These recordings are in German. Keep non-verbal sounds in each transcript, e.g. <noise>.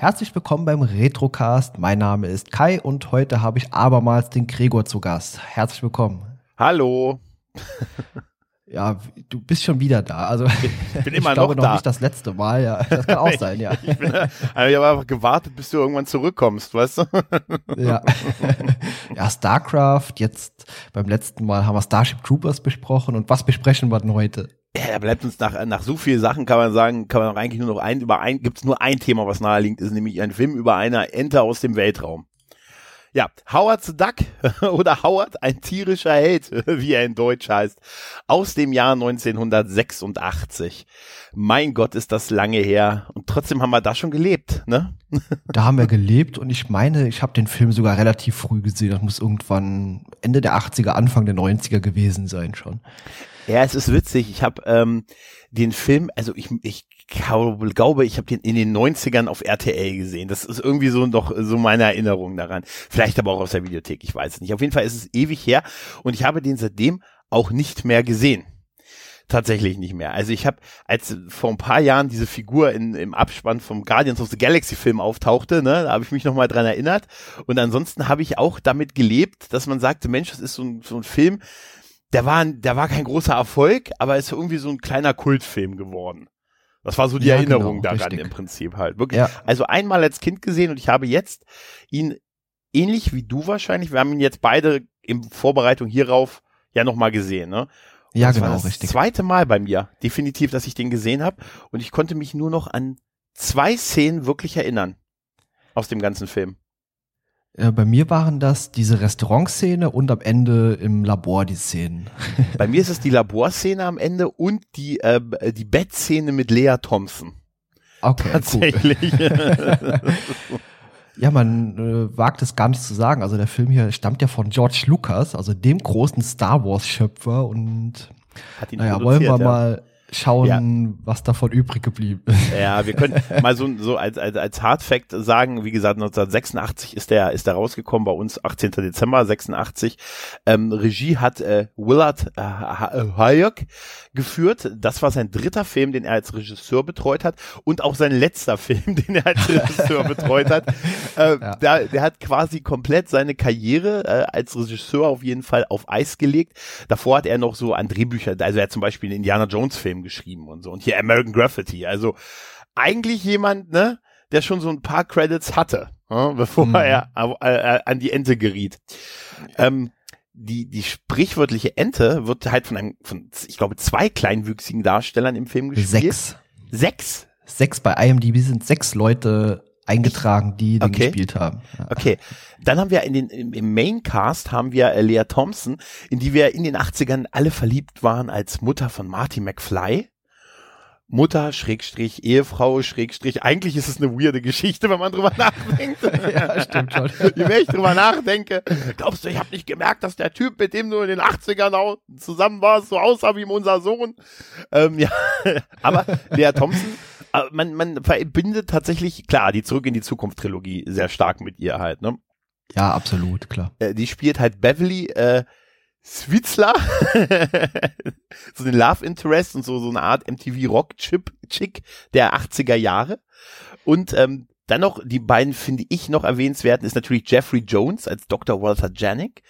Herzlich willkommen beim Retrocast. Mein Name ist Kai und heute habe ich abermals den Gregor zu Gast. Herzlich willkommen. Hallo. <laughs> Ja, du bist schon wieder da. Also ich bin <laughs> immer ich glaube noch, da. nicht das letzte Mal. Ja, das kann auch <laughs> sein. Ja. ich, bin, also ich habe einfach gewartet, bis du irgendwann zurückkommst, weißt du? <laughs> ja. ja, Starcraft. Jetzt beim letzten Mal haben wir Starship Troopers besprochen und was besprechen wir denn heute? Ja, da bleibt uns nach, nach so vielen Sachen, kann man sagen, kann man eigentlich nur noch ein, über ein, gibt es nur ein Thema, was naheliegend ist, nämlich ein Film über eine Ente aus dem Weltraum. Ja, Howard the Duck <laughs> oder Howard, ein tierischer Held, <laughs> wie er in Deutsch heißt, aus dem Jahr 1986. Mein Gott, ist das lange her. Und trotzdem haben wir da schon gelebt, ne? <laughs> Da haben wir gelebt und ich meine, ich habe den Film sogar relativ früh gesehen. Das muss irgendwann Ende der 80er, Anfang der 90er gewesen sein schon. Ja, es ist witzig. Ich habe ähm, den Film, also ich, ich glaube, ich habe den in den 90ern auf RTL gesehen. Das ist irgendwie so noch so meine Erinnerung daran. Vielleicht aber auch aus der Videothek, ich weiß es nicht. Auf jeden Fall ist es ewig her und ich habe den seitdem auch nicht mehr gesehen. Tatsächlich nicht mehr. Also ich habe, als vor ein paar Jahren diese Figur in, im Abspann vom Guardians of the Galaxy Film auftauchte, ne, da habe ich mich nochmal dran erinnert. Und ansonsten habe ich auch damit gelebt, dass man sagte, Mensch, das ist so ein, so ein Film, der war, der war kein großer Erfolg, aber ist irgendwie so ein kleiner Kultfilm geworden. Das war so die Ja, Erinnerung genau, daran richtig. im Prinzip halt. Wirklich. Ja. Also einmal als Kind gesehen und ich habe jetzt ihn ähnlich wie du wahrscheinlich, wir haben ihn jetzt beide in Vorbereitung hierauf ja nochmal gesehen, ne? Und Ja, das war genau, das richtig. zweite Mal bei mir, definitiv, dass ich den gesehen habe und ich konnte mich nur noch an zwei Szenen wirklich erinnern aus dem ganzen Film. Äh, bei mir waren das diese Restaurantszene und am Ende im Labor die Szenen. Bei mir ist es die Laborszene am Ende und die, äh, die Bettszene mit Lea Thompson. Okay. Tatsächlich. <laughs> Ja, man äh, wagt es gar nicht zu sagen. Also der Film hier stammt ja von George Lucas, also dem großen Star Wars Schöpfer und Hat ihn naja, wollen wir ja. mal schauen, was davon übrig geblieben ist. Ja, wir können <laughs> mal so, so als, als, als Hardfact sagen, wie gesagt, 1986 ist der, ist der rausgekommen bei uns, 18. Dezember 86. Ähm, Regie hat äh, Willard äh, äh, Hayek geführt. Das war sein dritter Film, den er als Regisseur betreut hat und auch sein letzter <laughs> Film, den er als Regisseur betreut hat. Äh, Ja. der, der hat quasi komplett seine Karriere äh, als Regisseur auf jeden Fall auf Eis gelegt. Davor hat er noch so an Drehbücher, also er hat zum Beispiel einen Indiana Jones Film geschrieben und so und hier American Graffiti. Also eigentlich jemand, ne, der schon so ein paar Credits hatte, ne, bevor Mhm. er äh, äh, an die Ente geriet. Ähm, die, die sprichwörtliche Ente wird halt von einem, von, ich glaube, zwei kleinwüchsigen Darstellern im Film gespielt. Sechs. Sechs? Sechs bei IMDb sind sechs Leute eingetragen, die den Okay. gespielt haben. Ja. Okay. Dann haben wir in den, im, Maincast haben wir äh, Lea Thompson, in die wir in den 80ern alle verliebt waren als Mutter von Marty McFly. Mutter, Schrägstrich, Ehefrau, Schrägstrich. Eigentlich ist es eine weirde Geschichte, wenn man drüber <laughs> nachdenkt. Ja, stimmt schon. <laughs> Je mehr ich drüber nachdenke, glaubst du, ich habe nicht gemerkt, dass der Typ, mit dem du in den 80ern auch zusammen warst, so aussah wie unser Sohn? Ähm, ja, <laughs> aber Lea Thompson, äh, man, man verbindet tatsächlich, klar, die Zurück in die Zukunft Trilogie sehr stark mit ihr halt, ne? Ja, absolut, klar. Äh, die spielt halt Beverly äh, Switzler, <laughs> so den Love Interest und so, so eine Art MTV Rock Chip Chick der 80er Jahre. Und ähm, dann noch, die beiden finde ich noch erwähnenswert, ist natürlich Jeffrey Jones als Dr. Walter Janik.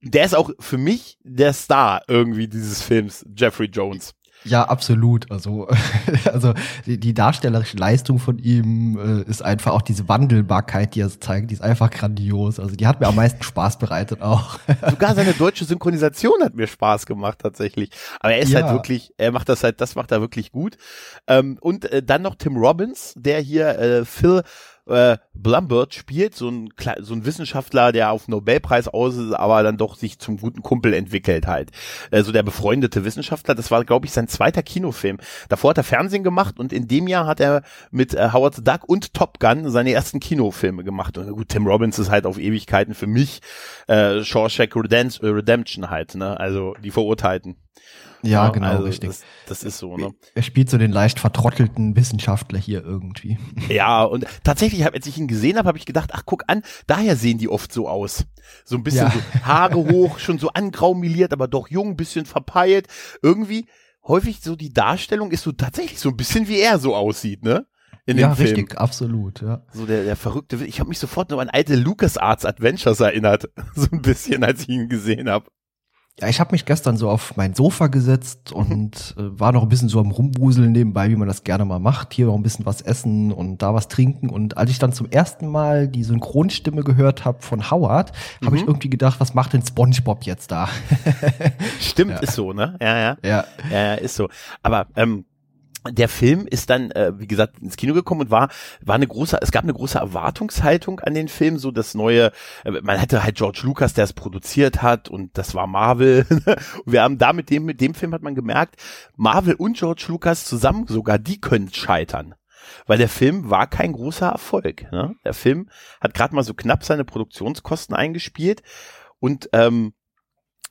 Der ist auch für mich der Star irgendwie dieses Films, Jeffrey Jones. Ja, absolut. Also, <laughs> also die, die darstellerische Leistung von ihm äh, ist einfach auch diese Wandelbarkeit, die er zeigt, die ist einfach grandios. Also die hat mir am meisten Spaß bereitet auch. <laughs> Sogar seine deutsche Synchronisation hat mir Spaß gemacht tatsächlich. Aber er ist Ja. halt wirklich, er macht das halt, das macht er wirklich gut. Ähm, und äh, dann noch Tim Robbins, der hier äh, Phil äh, Blumbert spielt, so ein, so ein Wissenschaftler, der auf Nobelpreis aus ist, aber dann doch sich zum guten Kumpel entwickelt halt. Äh, so der befreundete Wissenschaftler, das war, glaube ich, sein zweiter Kinofilm. Davor hat er Fernsehen gemacht und in dem Jahr hat er mit äh, Howard the Duck und Top Gun seine ersten Kinofilme gemacht. Und gut, Tim Robbins ist halt auf Ewigkeiten für mich äh, Shawshank Redemption, Redemption halt, ne? Also die Verurteilten. Ja, genau, also richtig. Das, das ist so, ne? Er spielt so den leicht vertrottelten Wissenschaftler hier irgendwie. <laughs> Ja, und tatsächlich, als ich ihn gesehen habe, habe ich gedacht, ach guck an, daher sehen die oft so aus. So ein bisschen Ja. so Haare <laughs> hoch, schon so angraumeliert, aber doch jung, bisschen verpeilt. Irgendwie häufig so die Darstellung ist so tatsächlich so ein bisschen wie er so aussieht, ne? in ja, Film. richtig, absolut, ja. So der, der verrückte, ich habe mich sofort noch an alte LucasArts Adventures erinnert, <laughs> so ein bisschen, als ich ihn gesehen habe. Ja, ich habe mich gestern so auf mein Sofa gesetzt und äh, war noch ein bisschen so am Rumwuseln nebenbei, wie man das gerne mal macht. Hier noch ein bisschen was essen und da was trinken. Und als ich dann zum ersten Mal die Synchronstimme gehört habe von Howard, mhm. habe ich irgendwie gedacht, was macht denn SpongeBob jetzt da? Stimmt, <laughs> ja. ist so, ne? Ja, ja. Ja, ja ist so. Aber ähm, der Film ist dann, äh, wie gesagt, ins Kino gekommen und war, war eine große, es gab eine große Erwartungshaltung an den Film, so das neue, äh, man hatte halt George Lucas, der es produziert hat und das war Marvel. <laughs> wir haben da mit dem, mit dem Film hat man gemerkt, Marvel und George Lucas zusammen sogar, die können scheitern. Weil der Film war kein großer Erfolg. Ne? Der Film hat gerade mal so knapp seine Produktionskosten eingespielt und ähm,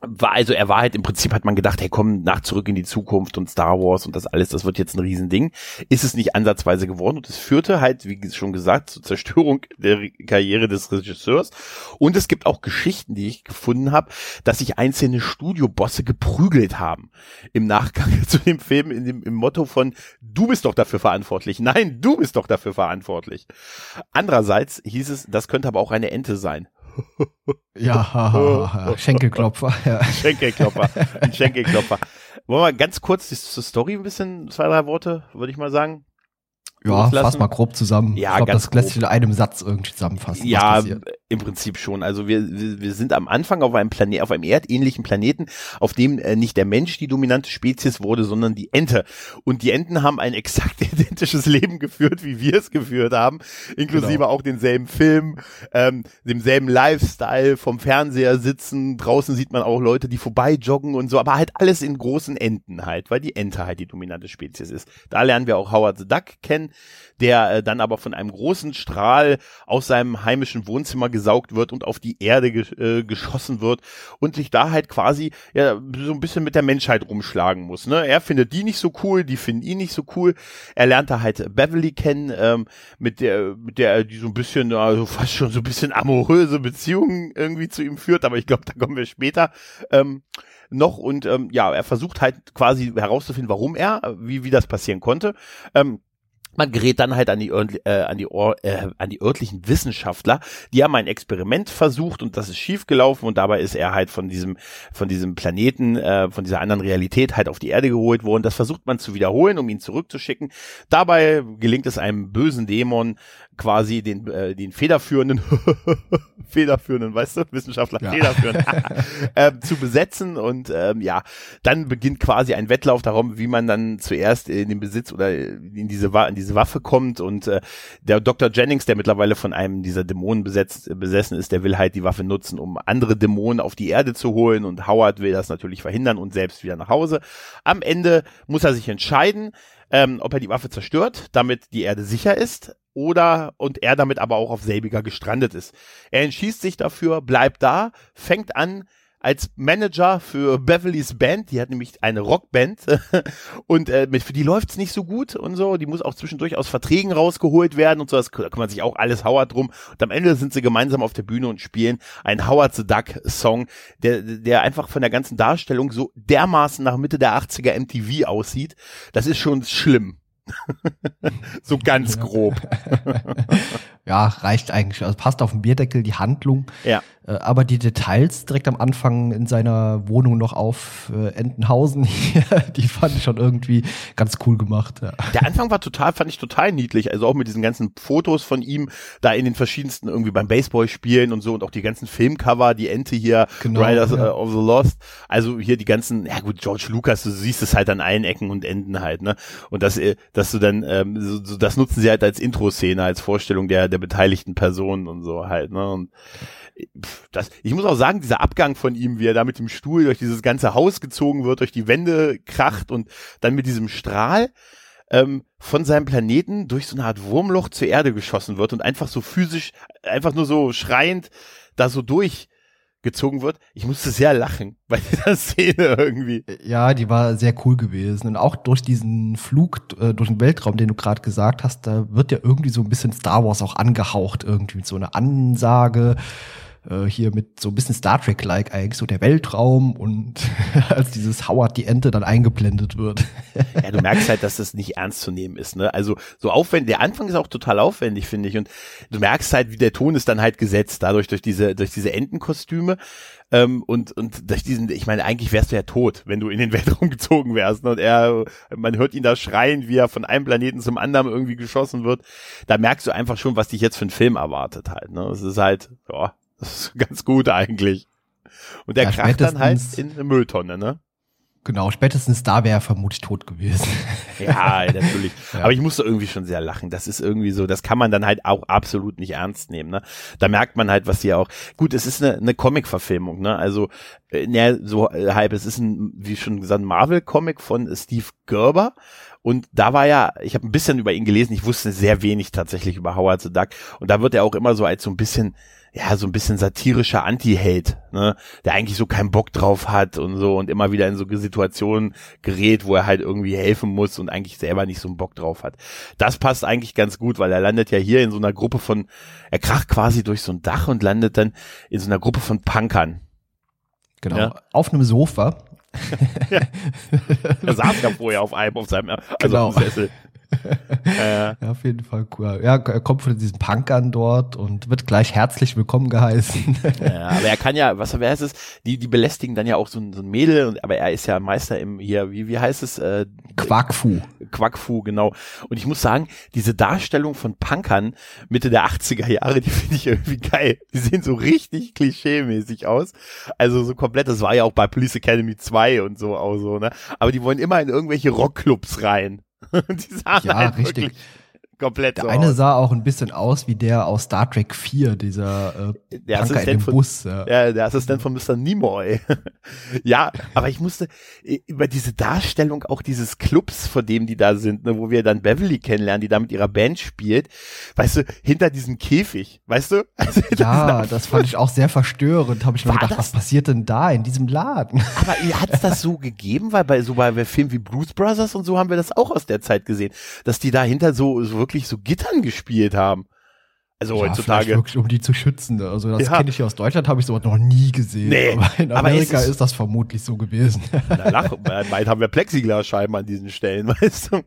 war, also er war halt im Prinzip hat man gedacht, hey komm, nach zurück in die Zukunft und Star Wars und das alles, das wird jetzt ein Riesending. Ist es nicht ansatzweise geworden und es führte halt, wie schon gesagt, zur Zerstörung <laughs> der Karriere des Regisseurs. Und es gibt auch Geschichten, die ich gefunden habe, dass sich einzelne Studiobosse geprügelt haben im Nachgang <laughs> zu dem Film in dem, im Motto von du bist doch dafür verantwortlich. Nein, du bist doch dafür verantwortlich. Andererseits hieß es, das könnte aber auch eine Ente sein. Ja, ha, ha, ha. Schenkelklopfer. Ja. Schenkelklopfer. <laughs> Ein Schenkelklopfer. Wollen wir ganz kurz die Story ein bisschen, zwei, drei Worte, würde ich mal sagen. Ja, fass mal grob zusammen. Ja, ich glaube, das lässt sich in einem Satz irgendwie zusammenfassen. Ja, im Prinzip schon. Also wir, wir, sind am Anfang auf einem Planet, auf einem erdähnlichen Planeten, auf dem äh, nicht der Mensch die dominante Spezies wurde, sondern die Ente. Und die Enten haben ein exakt <laughs> identisches Leben geführt, wie wir es geführt haben, inklusive genau. auch denselben Film, ähm, demselben Lifestyle, vom Fernseher sitzen. Draußen sieht man auch Leute, die vorbei joggen und so, aber halt alles in großen Enten halt, weil die Ente halt die dominante Spezies ist. Da lernen wir auch Howard the Duck kennen der äh, dann aber von einem großen Strahl aus seinem heimischen Wohnzimmer gesaugt wird und auf die Erde ge äh, geschossen wird und sich da halt quasi ja, so ein bisschen mit der Menschheit rumschlagen muss. Ne? Er findet die nicht so cool, die finden ihn nicht so cool. Er lernt da halt Beverly kennen, ähm, mit der, mit der die so ein bisschen, also fast schon so ein bisschen amoröse Beziehungen irgendwie zu ihm führt, aber ich glaube, da kommen wir später. Ähm, noch und ähm, ja, er versucht halt quasi herauszufinden, warum er, wie, wie das passieren konnte. Ähm, man gerät dann halt an die, äh, an, die äh, an die örtlichen Wissenschaftler, die haben ein Experiment versucht und das ist schiefgelaufen und dabei ist er halt von diesem, von diesem Planeten, äh, von dieser anderen Realität halt auf die Erde geholt worden. Das versucht man zu wiederholen, um ihn zurückzuschicken. Dabei gelingt es einem bösen Dämon quasi den, äh, den federführenden, <laughs> federführenden, weißt du, Wissenschaftler, ja. federführend, <laughs> äh, zu besetzen und ähm, ja, dann beginnt quasi ein Wettlauf darum, wie man dann zuerst in den Besitz oder in diese, in diese Waffe kommt und äh, der Dr. Jennings, der mittlerweile von einem dieser Dämonen besetzt, besessen ist, der will halt die Waffe nutzen, um andere Dämonen auf die Erde zu holen und Howard will das natürlich verhindern und selbst wieder nach Hause. Am Ende muss er sich entscheiden, ähm, ob er die Waffe zerstört, damit die Erde sicher ist, oder und er damit aber auch auf selbiger gestrandet ist. Er entschießt sich dafür, bleibt da, fängt an, als Manager für Beverlys Band, die hat nämlich eine Rockband <laughs> und äh, mit, für die läuft's nicht so gut und so, die muss auch zwischendurch aus Verträgen rausgeholt werden und so, das kümmert sich auch alles Howard drum und am Ende sind sie gemeinsam auf der Bühne und spielen einen Howard the Duck Song, der, der einfach von der ganzen Darstellung so dermaßen nach Mitte der 80er MTV aussieht, das ist schon schlimm. <laughs> so ganz grob. <laughs> ja, reicht eigentlich. Also passt auf den Bierdeckel die Handlung. Ja. Äh, aber die Details direkt am Anfang in seiner Wohnung noch auf äh, Entenhausen, <laughs> die fand ich schon irgendwie ganz cool gemacht. Ja. Der Anfang war total, fand ich total niedlich. Also auch mit diesen ganzen Fotos von ihm da in den verschiedensten irgendwie beim Baseball spielen und so und auch die ganzen Filmcover, die Ente hier, genau, Riders ja. Äh, of the Lost. Also hier die ganzen, ja gut, George Lucas, du siehst es halt an allen Ecken und Enden halt, ne? Und das, dass du dann, ähm, so, so, das nutzen sie halt als Intro-Szene, als Vorstellung der, der beteiligten Personen und so halt, ne? Und das, ich muss auch sagen, dieser Abgang von ihm, wie er da mit dem Stuhl durch dieses ganze Haus gezogen wird, durch die Wände kracht und dann mit diesem Strahl ähm, von seinem Planeten durch so eine Art Wurmloch zur Erde geschossen wird und einfach so physisch, einfach nur so schreiend da so durch gezogen wird. Ich musste sehr lachen <laughs> bei dieser Szene irgendwie. Ja, die war sehr cool gewesen. Und auch durch diesen Flug äh, durch den Weltraum, den du gerade gesagt hast, da wird ja irgendwie so ein bisschen Star Wars auch angehaucht, irgendwie mit so einer Ansage äh, hier mit so ein bisschen Star Trek-like eigentlich, so der Weltraum und <laughs> als dieses Howard die Ente dann eingeblendet wird. ja, du merkst halt, dass das nicht ernst zu nehmen ist, ne? Also so aufwendig, der Anfang ist auch total aufwendig, finde ich. Und du merkst halt, wie der Ton ist dann halt gesetzt, dadurch durch diese, durch diese Entenkostüme. Ähm, und, und durch diesen, ich meine, eigentlich wärst du ja tot, wenn du in den <laughs> Weltraum gezogen wärst. Ne? Und er, man hört ihn da schreien, wie er von einem Planeten zum anderen irgendwie geschossen wird. Da merkst du einfach schon, was dich jetzt für einen Film erwartet halt. Ne? Es ist halt, ja, das ist ganz gut eigentlich. Und der ja, kracht dann halt in eine Mülltonne, ne? Genau, spätestens da wäre er vermutlich tot gewesen. Ja, <laughs> natürlich. ja. Aber ich musste irgendwie schon sehr lachen. Das ist irgendwie so, das kann man dann halt auch absolut nicht ernst nehmen. Ne? Da merkt man halt, was hier auch. Gut, es ist eine, eine Comic-Verfilmung, ne? Also, äh, ne, so äh, halb, es ist ein, wie schon gesagt, Marvel-Comic von Steve Gerber. Und da war ja, ich habe ein bisschen über ihn gelesen, ich wusste sehr wenig tatsächlich über Howard the Duck. Und da wird er auch immer so als so ein bisschen ja, so ein bisschen satirischer Anti-Hate, ne, der eigentlich so keinen Bock drauf hat und so und immer wieder in so Situationen gerät, wo er halt irgendwie helfen muss und eigentlich selber nicht so einen Bock drauf hat. Das passt eigentlich ganz gut, weil er landet ja hier in so einer Gruppe von, er kracht quasi durch so ein Dach und landet dann in so einer Gruppe von Punkern. Genau, ja? auf einem Sofa. <laughs> ja. Er saß ja vorher auf einem, auf seinem, also genau. auf dem Sessel ja, auf jeden Fall cool. Ja, er kommt von diesen Punkern dort und wird gleich herzlich willkommen geheißen. ja, aber er kann ja, was wer ist es? Die, die belästigen dann ja auch so ein, so ein Mädel, und, aber er ist ja Meister im hier, wie, wie heißt es? Äh, Quackfu. Quackfu, genau. Und ich muss sagen, diese Darstellung von Punkern Mitte der 80er Jahre, die finde ich irgendwie geil. Die sehen so richtig klischee-mäßig aus. Also so komplett, das war ja auch bei Police Academy 2 und so auch so, ne? Aber die wollen immer in irgendwelche Rockclubs rein. <laughs> die sahen ja, halt richtig komplett Der so eine aus. sah auch ein bisschen aus wie der aus Star Trek 4, dieser äh, der Assistent in dem von, Bus. Ja. ja, der Assistent von Mr. Nimoy. <laughs> ja, aber ich musste äh, über diese Darstellung auch dieses Clubs, vor dem die da sind, ne, wo wir dann Beverly kennenlernen, die da mit ihrer Band spielt, weißt du, hinter diesem Käfig, weißt du? <laughs> Also, ja, das fand ich auch sehr verstörend, habe ich mir gedacht, das? was passiert denn da in diesem Laden? <laughs> Aber hat es das so gegeben, weil bei so bei Filmen wie Blues Brothers und so haben wir das auch aus der Zeit gesehen, dass die dahinter so, so wirklich so Gittern gespielt haben. Also ja, heutzutage. Wirklich, um die zu schützen. Also das ja. kenne ich ja aus Deutschland, habe ich sowas noch nie gesehen. Nee, aber in Amerika aber ist, ist, das vermutlich so gewesen. <laughs> Na, lach, bald haben wir Plexiglasscheiben an diesen Stellen, <laughs> weißt du. <laughs>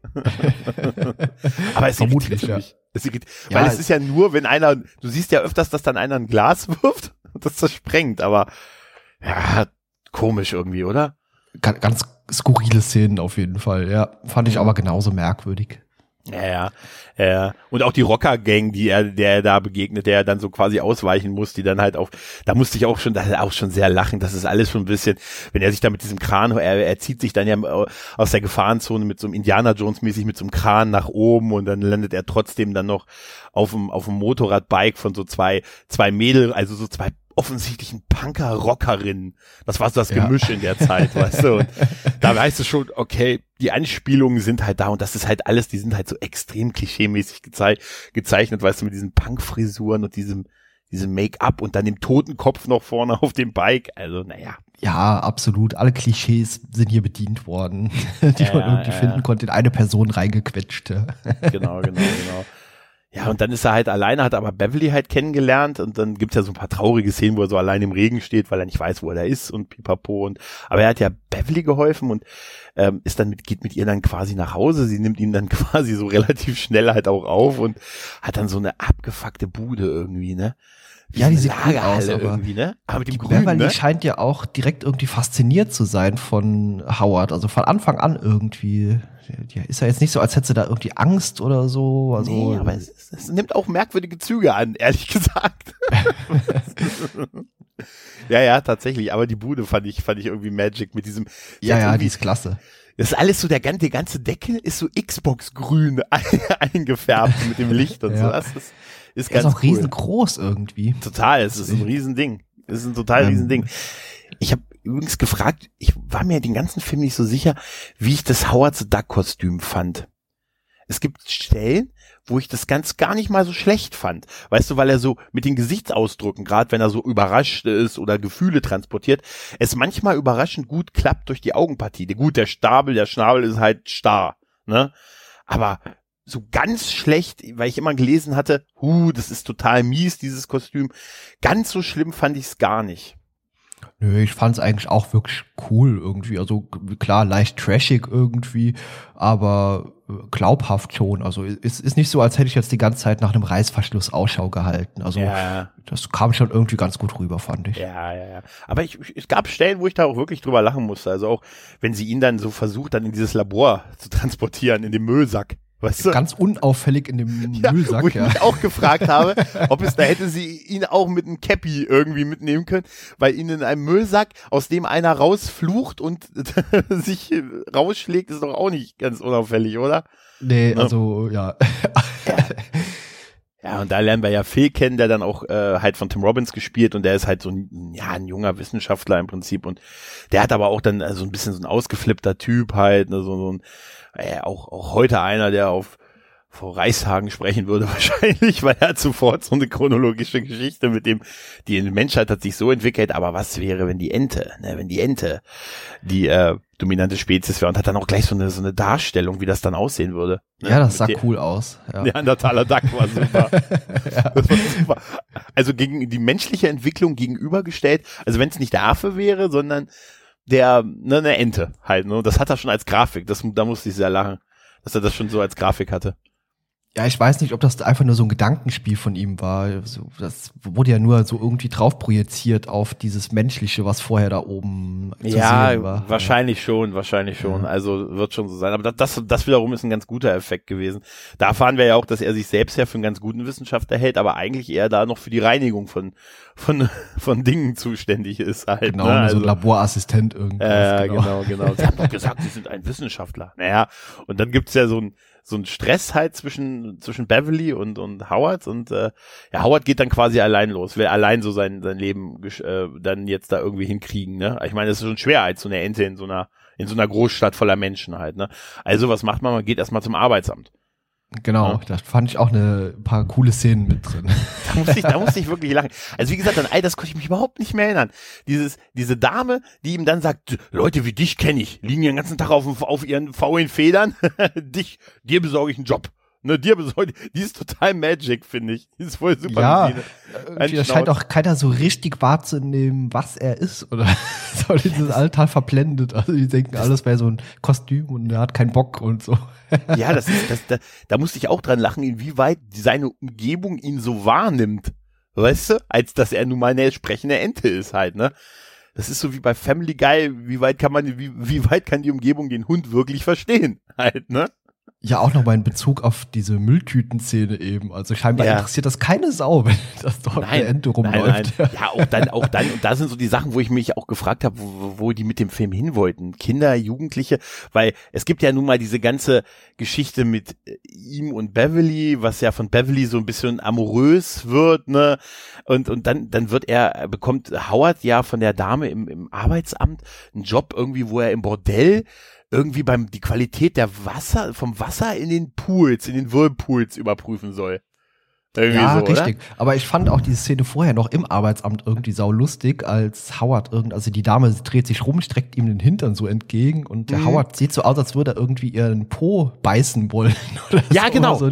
aber es vermutlich, ja. Es irritiert, ja. Weil es ist ja nur, wenn einer, du siehst ja öfters, dass dann einer ein Glas wirft und das zersprengt, aber ja, komisch irgendwie, oder? Ganz skurrile Szenen auf jeden Fall, ja. Fand ich aber genauso merkwürdig. Ja, ja, ja. Und auch die Rocker-Gang, die er, der er da begegnet, der er dann so quasi ausweichen muss, die dann halt auch, da musste ich auch schon, da auch schon sehr lachen. Das ist alles schon ein bisschen, wenn er sich da mit diesem Kran, er, er zieht sich dann ja aus der Gefahrenzone mit so einem Indiana Jones mäßig mit so einem Kran nach oben und dann landet er trotzdem dann noch auf dem, auf dem Motorradbike von so zwei, zwei Mädel, also so zwei offensichtlichen Punker-Rockerinnen. Das war so das Gemisch ja. in der Zeit, <laughs> weißt du. Und da weißt du schon, okay, die Anspielungen sind halt da und das ist halt alles, die sind halt so extrem klischeemäßig gezei gezeichnet, weißt du, mit diesen Punk-Frisuren und diesem, diesem Make-up und dann dem Totenkopf noch vorne auf dem Bike. Also, naja. Ja, absolut. Alle Klischees sind hier bedient worden, <laughs> die ja, man irgendwie ja, finden konnte, in eine Person reingequetscht. Genau, genau, genau. Ja, und dann ist er halt alleine, hat aber Beverly halt kennengelernt und dann gibt's ja so ein paar traurige Szenen, wo er so allein im Regen steht, weil er nicht weiß, wo er da ist und pipapo und aber er hat ja Beverly geholfen und ähm, ist dann mit, geht mit ihr dann quasi nach Hause. Sie nimmt ihn dann <laughs> quasi so relativ schnell halt auch auf und hat dann so eine abgefuckte Bude irgendwie, ne? Wie ja, die sieht cool aus, aber irgendwie, ne? Aber mit dem Grün, Beverly ne? scheint ja auch direkt irgendwie fasziniert zu sein von Howard, also von Anfang an irgendwie ja, ist ja jetzt nicht so, als hätte sie da irgendwie Angst oder so. Also, nee, aber es, es nimmt auch merkwürdige Züge an, ehrlich <laughs> gesagt. ja, ja, tatsächlich. Aber die Bude fand ich, fand ich irgendwie Magic mit diesem. Ja, ja, die ist klasse. Das ist alles so, der ganze, die ganze Decke ist so Xbox-grün <laughs> eingefärbt mit dem Licht und <laughs> ja. so. Das ist, ist ganz ist auch cool. riesengroß irgendwie. Total, es ist ein Riesending. Es ist ein total ähm, Riesending. Ich habe übrigens gefragt, ich war mir den ganzen Film nicht so sicher, wie ich das Howard the Duck Kostüm fand. Es gibt Stellen, wo ich das ganz gar nicht mal so schlecht fand. Weißt du, weil er so mit den Gesichtsausdrücken, gerade wenn er so überrascht ist oder Gefühle transportiert, es manchmal überraschend gut klappt durch die Augenpartie. Gut, der Stabel, der Schnabel ist halt starr, ne? Aber so ganz schlecht, weil ich immer gelesen hatte, hu, das ist total mies, dieses Kostüm. Ganz so schlimm fand ich es gar nicht. Nö, ich fand es eigentlich auch wirklich cool irgendwie. Also klar, leicht trashig irgendwie, aber äh, glaubhaft schon. Also es ist nicht so, als hätte ich jetzt die ganze Zeit nach einem Reißverschluss Ausschau gehalten. Also ja. das kam schon irgendwie ganz gut rüber, fand ich. Ja, ja, ja. Aber ich, es gab Stellen, wo ich da auch wirklich drüber lachen musste. Also auch, wenn sie ihn dann so versucht, dann in dieses Labor zu <laughs> transportieren, in den Müllsack. Weißt du? Ganz unauffällig in dem <laughs> ja, Müllsack. Wo ich ja. mich auch gefragt habe, <laughs> ob es da hätte sie ihn auch mit einem Cappy irgendwie mitnehmen können, weil ihn in einem Müllsack, aus dem einer rausflucht und <laughs> sich rausschlägt, ist doch auch nicht ganz unauffällig, oder? Nee, also ja. Ja, und da lernen wir ja Phil kennen, der dann auch äh, halt von Tim Robbins gespielt und der ist halt so ein, ja, ein junger Wissenschaftler im Prinzip und der hat aber auch dann so also ein bisschen so ein ausgeflippter Typ halt, ne, so, so ein äh, auch, auch heute einer, der auf vor Reichshagen sprechen würde <laughs> wahrscheinlich, weil er hat sofort so eine chronologische Geschichte mit dem, die Menschheit hat sich so entwickelt, aber was wäre, wenn die Ente, ne, wenn die Ente die äh, dominante Spezies wäre und hat dann auch gleich so eine, so eine Darstellung, wie das dann aussehen würde. Ne? Ja, das sah cool aus. Ja. Neandertaler Duck war super. ja. <laughs> Das war super. Also gegen die menschliche Entwicklung gegenübergestellt, also wenn es nicht der Affe wäre, sondern der, ne, eine Ente halt, ne? Das hat er schon als Grafik. Das, da musste ich sehr lachen, dass er das schon so als Grafik hatte. Ja, ich weiß nicht, ob das einfach nur so ein Gedankenspiel von ihm war. Das wurde ja nur so irgendwie drauf projiziert auf dieses Menschliche, was vorher da oben zu ja, sehen war. Wahrscheinlich ja. schon, wahrscheinlich schon. Ja. Also wird schon so sein. Aber das, das, das wiederum ist ein ganz guter Effekt gewesen. Da erfahren wir ja auch, dass er sich selbst ja für einen ganz guten Wissenschaftler hält, aber eigentlich eher da noch für die Reinigung von, von, von Dingen zuständig ist halt. Genau, ne? also, so ein Laborassistent irgendwie. Äh, genau, genau. genau. Sie haben doch gesagt, Sie sind ein Wissenschaftler. Naja, und dann gibt's ja so ein, so ein Stress halt zwischen zwischen Beverly und und Howard und äh, ja Howard geht dann quasi allein los, will allein so sein sein Leben äh, dann jetzt da irgendwie hinkriegen, ne? Ich meine, es ist schon schwer als so eine Ente in so einer in so einer Großstadt voller Menschen halt, ne? Also was macht man? Man geht erstmal zum Arbeitsamt. Genau, ja. da fand ich auch eine paar coole Szenen mit drin. Da musste ich, da musste ich wirklich lachen. Also wie gesagt, an all das konnte ich mich überhaupt nicht mehr erinnern. Dieses, diese Dame, die ihm dann sagt, Leute wie dich kenne ich, liegen den ganzen Tag auf, auf ihren faulen Federn, <laughs> dich, dir besorge ich einen Job. Ne, dir besorgt, die ist total Magic, finde ich. Die ist voll super. Ja, da scheint auch keiner so richtig wahrzunehmen, was er ist, oder <laughs> so dieses Alter verblendet. Also die denken, alles wäre so ein Kostüm und er hat keinen Bock und so. <laughs> ja, das ist, das, da, da musste ich auch dran lachen, inwieweit seine Umgebung ihn so wahrnimmt. Weißt du? Als dass er nun mal eine sprechende Ente ist halt, ne? Das ist so wie bei Family Guy, wie weit kann man, wie, wie weit kann die Umgebung den Hund wirklich verstehen? <laughs> Halt, ne? Ja, auch nochmal in Bezug auf diese Mülltüten-Szene eben. Also scheinbar ja. interessiert das keine Sau, <laughs> wenn das dort nein, eine Ente rumläuft. Nein, nein. Ja, auch dann, auch dann, und da sind so die Sachen, wo ich mich auch gefragt habe, wo, wo die mit dem Film hin wollten. Kinder, Jugendliche, weil es gibt ja nun mal diese ganze Geschichte mit äh, ihm und Beverly, was ja von Beverly so ein bisschen amorös wird, ne? Und, und dann, dann wird er, bekommt Howard ja von der Dame im, im Arbeitsamt einen Job irgendwie, wo er im Bordell irgendwie beim die Qualität der Wasser vom Wasser in den Pools, in den Whirlpools überprüfen soll. Irgendwie ja, so, richtig. Oder? Aber ich fand auch die Szene vorher noch im Arbeitsamt irgendwie sau lustig, als Howard irgend, also die Dame dreht sich rum, streckt ihm den Hintern so entgegen und der mhm. Howard sieht so aus, als würde er irgendwie ihren Po beißen wollen. <laughs> Oder ja, so. genau. So.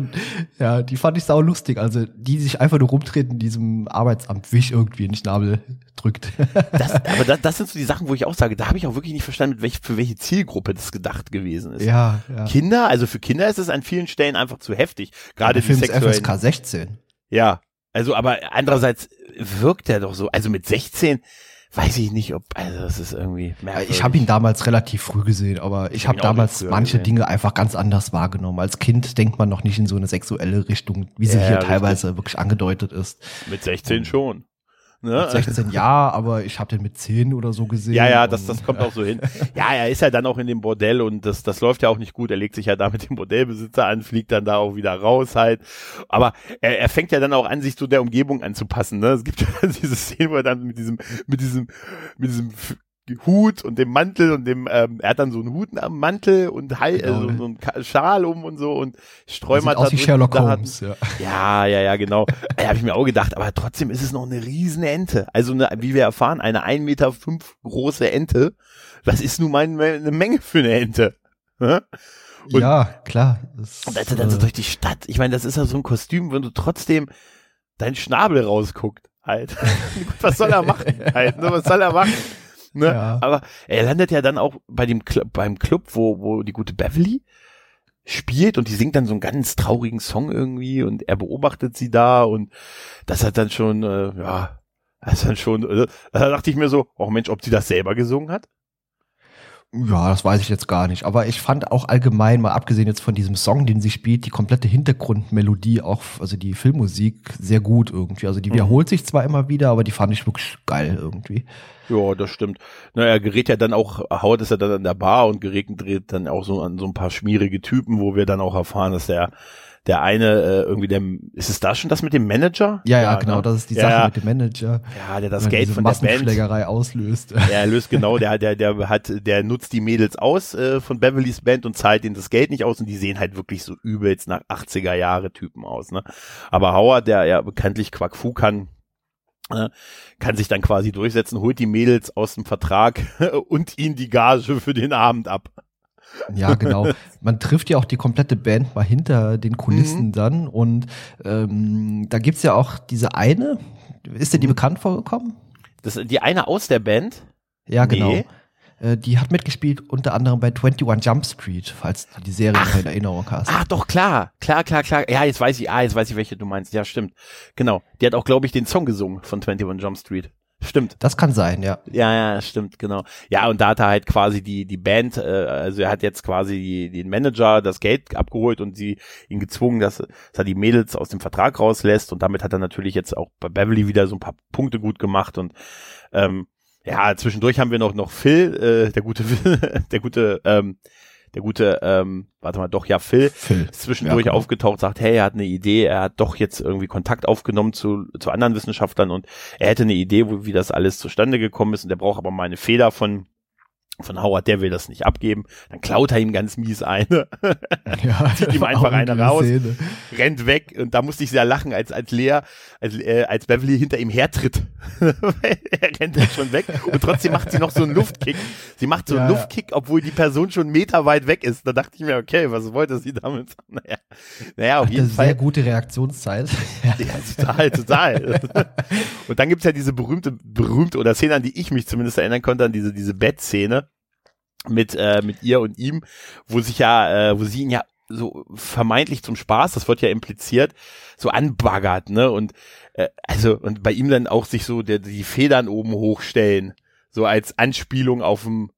Ja, die fand ich sau lustig. Also die sich einfach nur rumtreten in diesem Arbeitsamt, wie ich irgendwie in Schnabel drückt. Das, <laughs> aber das, das sind so die Sachen, wo ich auch sage, da habe ich auch wirklich nicht verstanden, mit welch, für welche Zielgruppe das gedacht gewesen ist. Ja, ja. Kinder, also für Kinder ist es an vielen Stellen einfach zu heftig. Gerade der Film ist FSK 16. Ja, also aber andererseits wirkt er doch so, also mit 16 weiß ich nicht, ob, also das ist irgendwie merkwürdig. Ich habe ihn damals relativ früh gesehen, aber ich, ich habe damals manche gesehen. Dinge einfach ganz anders wahrgenommen. Als Kind denkt man noch nicht in so eine sexuelle Richtung, wie sie ja, hier teilweise wirklich angedeutet ist. Mit 16 schon. Ne? Mit 16 <laughs> ja, aber ich habe den mit 10 oder so gesehen. Ja, ja, das, das kommt auch so hin. Ja, er ist ja dann auch in dem Bordell und das, das läuft ja auch nicht gut. Er legt sich ja da mit dem Bordellbesitzer an, fliegt dann da auch wieder raus halt. Aber er, er fängt ja dann auch an, sich zu der Umgebung anzupassen. Ne? Es gibt <laughs> ja diese Szene, wo er dann mit diesem, mit diesem, mit diesem Hut und dem Mantel und dem, ähm, er hat dann so einen Hut am Mantel und Hall, genau. äh, so, so einen Schal um und so und Sträumert aus wie Sherlock Holmes, ja. Ja, ja, ja, genau. <laughs> ja, habe ich mir auch gedacht, aber trotzdem ist es noch eine riesen Ente. Also eine, wie wir erfahren, eine 1,5 Meter fünf große Ente. Das ist nun mal eine Menge für eine Ente. Und, ja, klar. Das, und als er dann so äh, durch die Stadt, ich meine, das ist ja so ein Kostüm, wenn du trotzdem dein Schnabel rausguckt, <laughs> <laughs> halt. was soll er machen? halt, ne? Was soll er machen? Ne? Ja. Aber er landet ja dann auch bei dem Cl beim Club, wo, wo die gute Beverly spielt und die singt dann so einen ganz traurigen Song irgendwie und er beobachtet sie da und das hat dann schon, äh, ja, das ist dann schon, äh, da dachte ich mir so, oh Mensch, ob sie das selber gesungen hat? Ja, das weiß ich jetzt gar nicht. Aber ich fand auch allgemein, mal abgesehen jetzt von diesem Song, den sie spielt, die komplette Hintergrundmelodie, auch, also die Filmmusik, sehr gut irgendwie. Also die mhm. wiederholt sich zwar immer wieder, aber die fand ich wirklich geil irgendwie. Ja, das stimmt. Naja, gerät ja dann auch, Howard ist ja dann an der Bar und gerät dann auch so an so ein paar schmierige Typen, wo wir dann auch erfahren, dass der der eine äh, irgendwie der ist es da schon das mit dem Manager? Ja, ja, ja genau, ne? das ist die Sache mit dem Manager. Ja, der das Geld von der Band auslöst. <laughs> Ja, er löst genau, der der der hat der nutzt die Mädels aus äh, von Beverly's Band und zahlt ihnen das Geld nicht aus und die sehen halt wirklich so übelst nach 80er Jahre Typen aus, ne? Aber Howard, der ja bekanntlich Quack Fu kann, kann sich dann quasi durchsetzen, holt die Mädels aus dem Vertrag <laughs> und ihnen die Gage für den Abend ab. Ja, genau. Man trifft ja auch die komplette Band mal hinter den Kulissen mhm. dann. Und ähm, da gibt's ja auch diese eine. Ist dir die mhm. bekannt vorgekommen? Das, die eine aus der Band? Ja, genau. Nee. Äh, die hat mitgespielt unter anderem bei 21 Jump Street, falls du die Serie ach, in Erinnerung hast. Ah, doch, klar. Klar, klar, klar. Ja, jetzt weiß ich, ah, jetzt weiß ich, welche du meinst. Ja, stimmt. Genau. Die hat auch, glaube ich, den Song gesungen von 21 Jump Street. Stimmt. Das kann sein, ja. Ja, ja, stimmt, genau. Ja, und da hat er halt quasi die, die Band, äh, also er hat jetzt quasi die, den Manager das Geld abgeholt und sie ihn gezwungen, dass, dass er die Mädels aus dem Vertrag rauslässt und damit hat er natürlich jetzt auch bei Beverly wieder so ein paar Punkte gut gemacht und ähm, ja, zwischendurch haben wir noch noch Phil, äh, der gute <laughs> der gute ähm, der gute, ähm, warte mal, doch, ja, Phil, Phil. ist zwischendurch ja, genau. aufgetaucht, sagt, hey, er hat eine Idee, er hat doch jetzt irgendwie Kontakt aufgenommen zu, zu anderen Wissenschaftlern und er hätte eine Idee, wie das alles zustande gekommen ist und er braucht aber mal eine Feder von, von Howard, der will das nicht abgeben. Dann klaut er ihm ganz mies eine. <laughs> Ja, <laughs> Zieht ihm <laughs> einfach eine raus, Szene. rennt weg und da musste ich sehr lachen, als, als Lea, als, äh, als Beverly hinter ihm hertritt. er rennt dann schon weg und trotzdem macht sie noch so einen Luftkick. Sie macht so einen ja, Luftkick, obwohl die Person schon Meter weit weg ist. Da dachte ich mir, okay, was wollte sie damit? Naja, naja auf Hat jeden Fall. Sehr gute Reaktionszeit. ja, total, total. und dann gibt's ja diese berühmte, berühmte, oder Szene, an die ich mich zumindest erinnern konnte, an diese, diese Bettszene mit äh, mit ihr und ihm, wo sich ja, äh, wo sie ihn ja so vermeintlich zum Spaß, das wird ja impliziert, so anbaggert, ne? Und äh, also und bei ihm dann auch sich so der, die Federn oben hochstellen, so als Anspielung auf dem,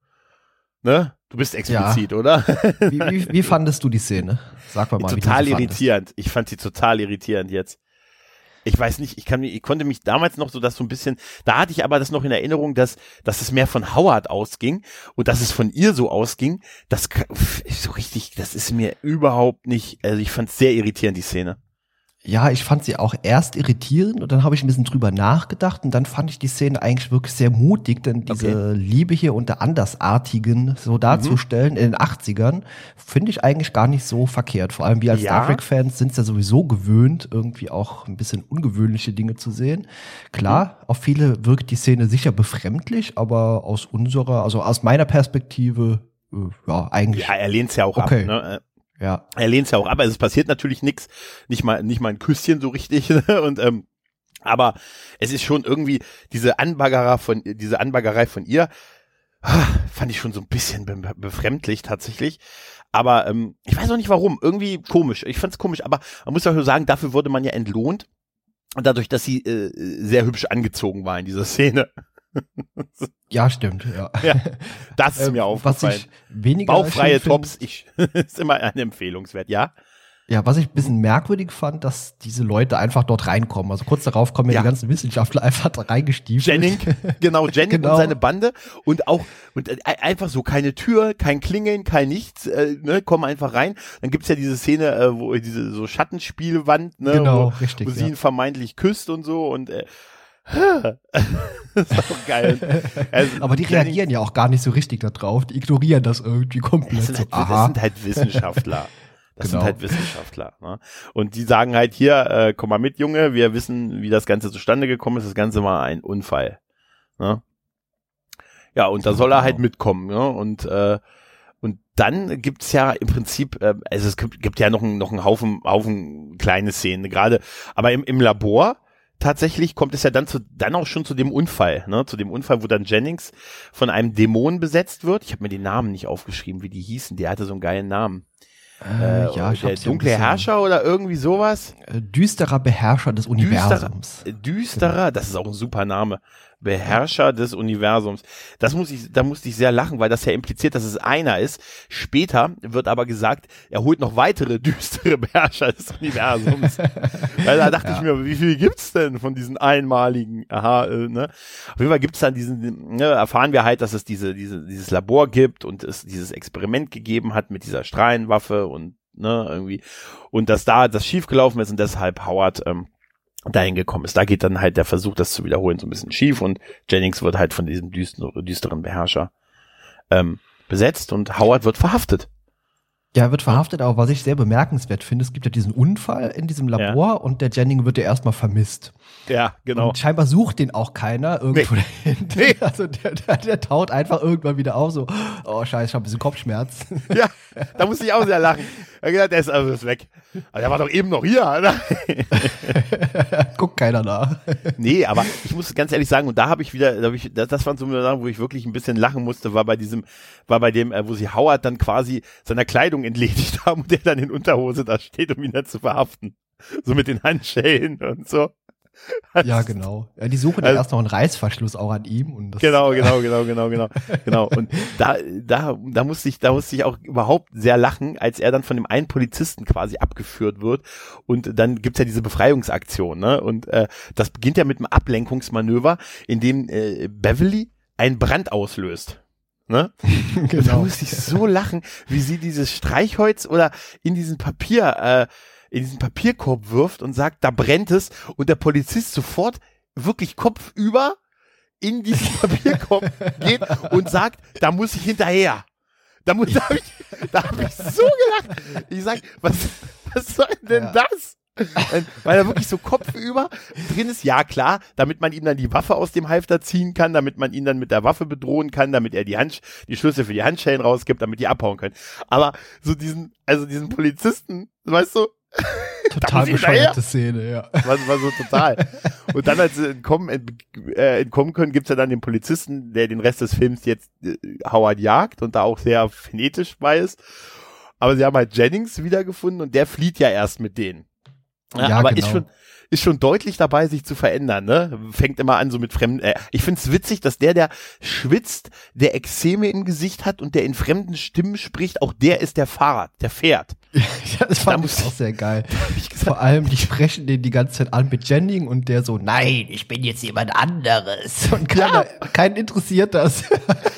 ne? Du bist explizit, ja. oder? wie, wie, wie fandest du die Szene? Sag mal, mal total irritierend. Ich fand sie total irritierend jetzt ich weiß nicht, ich kann ich konnte mich damals noch so das so ein bisschen, da hatte ich aber das noch in Erinnerung, dass, dass es mehr von Howard ausging und dass es von ihr so ausging, das so richtig, das ist mir überhaupt nicht, also ich fand es sehr irritierend, die Szene. Ja, ich fand sie auch erst irritierend und dann habe ich ein bisschen drüber nachgedacht und dann fand ich die Szene eigentlich wirklich sehr mutig, denn diese okay. Liebe hier unter Andersartigen so darzustellen mhm. in den 80ern, finde ich eigentlich gar nicht so verkehrt. Vor allem wir als ja. Star Trek-Fans sind es ja sowieso gewöhnt, irgendwie auch ein bisschen ungewöhnliche Dinge zu sehen. Klar, mhm. auf viele wirkt die Szene sicher befremdlich, aber aus unserer, also aus meiner Perspektive, äh, ja, eigentlich. Ja, er lehnt es ja auch okay. ab. Ne? Ja. Er lehnt ja auch ab. Also es passiert natürlich nichts, nicht mal nicht mal ein Küsschen so richtig <laughs> ne? und ähm, aber es ist schon irgendwie diese Anbaggerer von diese Anbaggerei von ihr ah, fand ich schon so ein bisschen be befremdlich tatsächlich. Aber ähm, ich weiß auch nicht warum. Irgendwie komisch. Ich fand's komisch. Aber man muss ja sagen, dafür wurde man ja entlohnt. Dadurch, dass sie äh, sehr hübsch angezogen war in dieser <laughs> Szene ja, stimmt. Ja. ja <laughs> das ist mir ähm, aufgefallen. Was ich weniger Bauchfreie Tops ich, <laughs> ist immer ein Empfehlungswert, ja? Ja, was ich ein bisschen merkwürdig fand, dass diese Leute einfach dort reinkommen. Also kurz darauf kommen ja, ja. die ganzen Wissenschaftler einfach da reingestiefelt. Jennings, genau, Jennings genau. und seine Bande und auch und äh, einfach so keine Tür, kein Klingeln, kein nichts, äh, ne, kommen einfach rein. Dann gibt's ja diese Szene, äh, wo diese so Schattenspielwand, ne, genau, wo, richtig, wo sie ihn vermeintlich küsst und so und äh, das <laughs> ist auch geil. Also, <laughs> Aber die reagieren ja auch gar nicht so richtig darauf. Die ignorieren das irgendwie komplett. Das sind halt, das sind halt Wissenschaftler. <laughs> Das genau. sind halt Wissenschaftler. Ne? Und die sagen halt hier, äh, komm mal mit, Junge, wir wissen, wie das Ganze zustande gekommen ist. Das Ganze war ein Unfall. Ne? Ja, und da soll er halt mitkommen. Ne? Und, äh, Und dann gibt's ja im Prinzip, äh, also es gibt, gibt ja noch, einen noch einen Haufen, Haufen kleine Szenen, gerade, aber im, im Labor tatsächlich kommt es ja dann zu, dann auch schon zu dem Unfall, ne, zu dem Unfall, wo dann Jennings von einem Dämon besetzt wird. Ich habe mir die Namen nicht aufgeschrieben, wie die hießen. Der hatte so einen geilen Namen. Äh, ja, ich der dunkle Herrscher oder irgendwie sowas. Äh, düsterer Beherrscher des Universums. Düsterer, düsterer das ist auch ein super Name. Beherrscher des Universums. Das muss ich, da musste ich sehr lachen, weil das ja impliziert, dass es einer ist. Später wird aber gesagt, er holt noch weitere <laughs> düstere Beherrscher des Universums. <laughs> weil da dachte ja. ich mir, wie viel gibt's denn von diesen einmaligen? Aha, äh, ne? Auf jeden Fall gibt's dann diesen, ne, erfahren wir halt, dass es diese, diese, dieses Labor gibt und es dieses Experiment gegeben hat mit dieser Strahlenwaffe und ne, irgendwie. Und dass da das schiefgelaufen ist und deshalb Howard ähm, dahin gekommen ist. Da geht dann halt der Versuch, das zu wiederholen, so ein bisschen schief und Jennings wird halt von diesem düsteren, Beherrscher ähm, besetzt und Howard wird verhaftet. Ja, er wird verhaftet, aber was ich sehr bemerkenswert finde, es gibt ja diesen Unfall in diesem Labor ja. und der Jennings wird ja erstmal vermisst. Ja, genau. Und scheinbar sucht den auch keiner irgendwo nee. dahinter. Nee. <laughs> Also der, der, der taut einfach irgendwann wieder auf, so, oh scheiße, ich hab ein bisschen Kopfschmerz. <laughs> Ja, da musste ich auch sehr lachen. Er hat gesagt, der ist, also ist weg. Aber der war doch eben noch hier. Oder? <laughs> Guckt keiner nach. nee, aber ich muss ganz ehrlich sagen, und da habe ich wieder, da hab ich, das, das waren so Sachen, wo ich wirklich ein bisschen lachen musste, war bei diesem, war bei dem, äh, wo sie Howard dann quasi seiner Kleidung entledigt haben und der dann in Unterhose da steht, um ihn dann zu verhaften. So mit den Handschellen und so. Ja, genau. Ja, die suchen also, erst noch einen Reißverschluss auch an ihm. Und das genau, <laughs> genau, genau, genau, genau, genau. Und da, da, da musste ich, da musste ich auch überhaupt sehr lachen, als er dann von dem einen Polizisten quasi abgeführt wird. Und dann gibt's ja diese Befreiungsaktion, ne? Und äh, das beginnt ja mit einem Ablenkungsmanöver, in dem äh, Beverly einen Brand auslöst. Ne? <laughs> genau. da musste ich so lachen, wie sie dieses Streichholz oder in diesen Papier äh, in diesen Papierkorb wirft und sagt, da brennt es und der Polizist sofort wirklich kopfüber in diesen <laughs> Papierkorb geht und sagt, da muss ich hinterher. Da, muss, da habe ich, da hab ich so gelacht. Ich sag, was, was soll denn ja. das? Weil er wirklich so kopfüber drin ist, ja klar, damit man ihm dann die Waffe aus dem Halfter ziehen kann, damit man ihn dann mit der Waffe bedrohen kann, damit er die Hand, die Schlüssel für die Handschellen rausgibt, damit die abhauen können. Aber so diesen, also diesen Polizisten, weißt du, <laughs> Total bescheuerte Szene, ja. War, war so total. Und dann, als sie entkommen, ent, äh, entkommen können, gibt's ja dann den Polizisten, der den Rest des Films jetzt äh, Howard jagt und da auch sehr phonetisch bei ist. Aber sie haben halt Jennings wiedergefunden und der flieht ja erst mit denen. Ja, ja aber genau. ist schon, ist schon deutlich dabei, sich zu verändern, ne? Fängt immer an so mit fremden, äh, ich find's witzig, dass der, der schwitzt, der Exzeme im Gesicht hat und der in fremden Stimmen spricht, auch der ist der Fahrrad, der fährt. <laughs> ja, das fand da ich auch sehr geil. <laughs> Vor allem, die sprechen den die ganze Zeit an mit Jennings und der so, nein, ich bin jetzt jemand anderes. <laughs> Und keiner, ja. keinen interessiert das.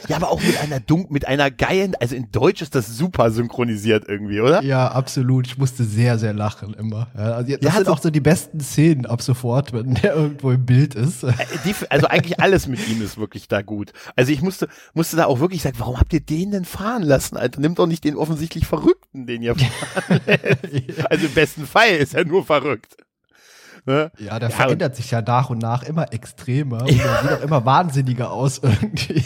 ja, aber auch mit einer dunk, mit einer geilen, also in Deutsch ist das super synchronisiert irgendwie, oder? Ja, absolut. Ich musste sehr, sehr lachen immer. Ja, also das ja, sind auch so die besten Szenen ab sofort, wenn der irgendwo im Bild ist. Äh, die, also eigentlich alles mit ihm ist wirklich da gut. Also ich musste, musste da auch wirklich sagen, warum habt ihr den denn fahren lassen, Alter? Nimmt doch nicht den offensichtlich Verrückten, den ihr fahren <laughs> lässt. Also im besten Fall ist er nur verrückt. Ne? Ja, der ja, verändert sich ja nach und nach immer extremer <laughs> und ja. sieht auch immer wahnsinniger aus irgendwie.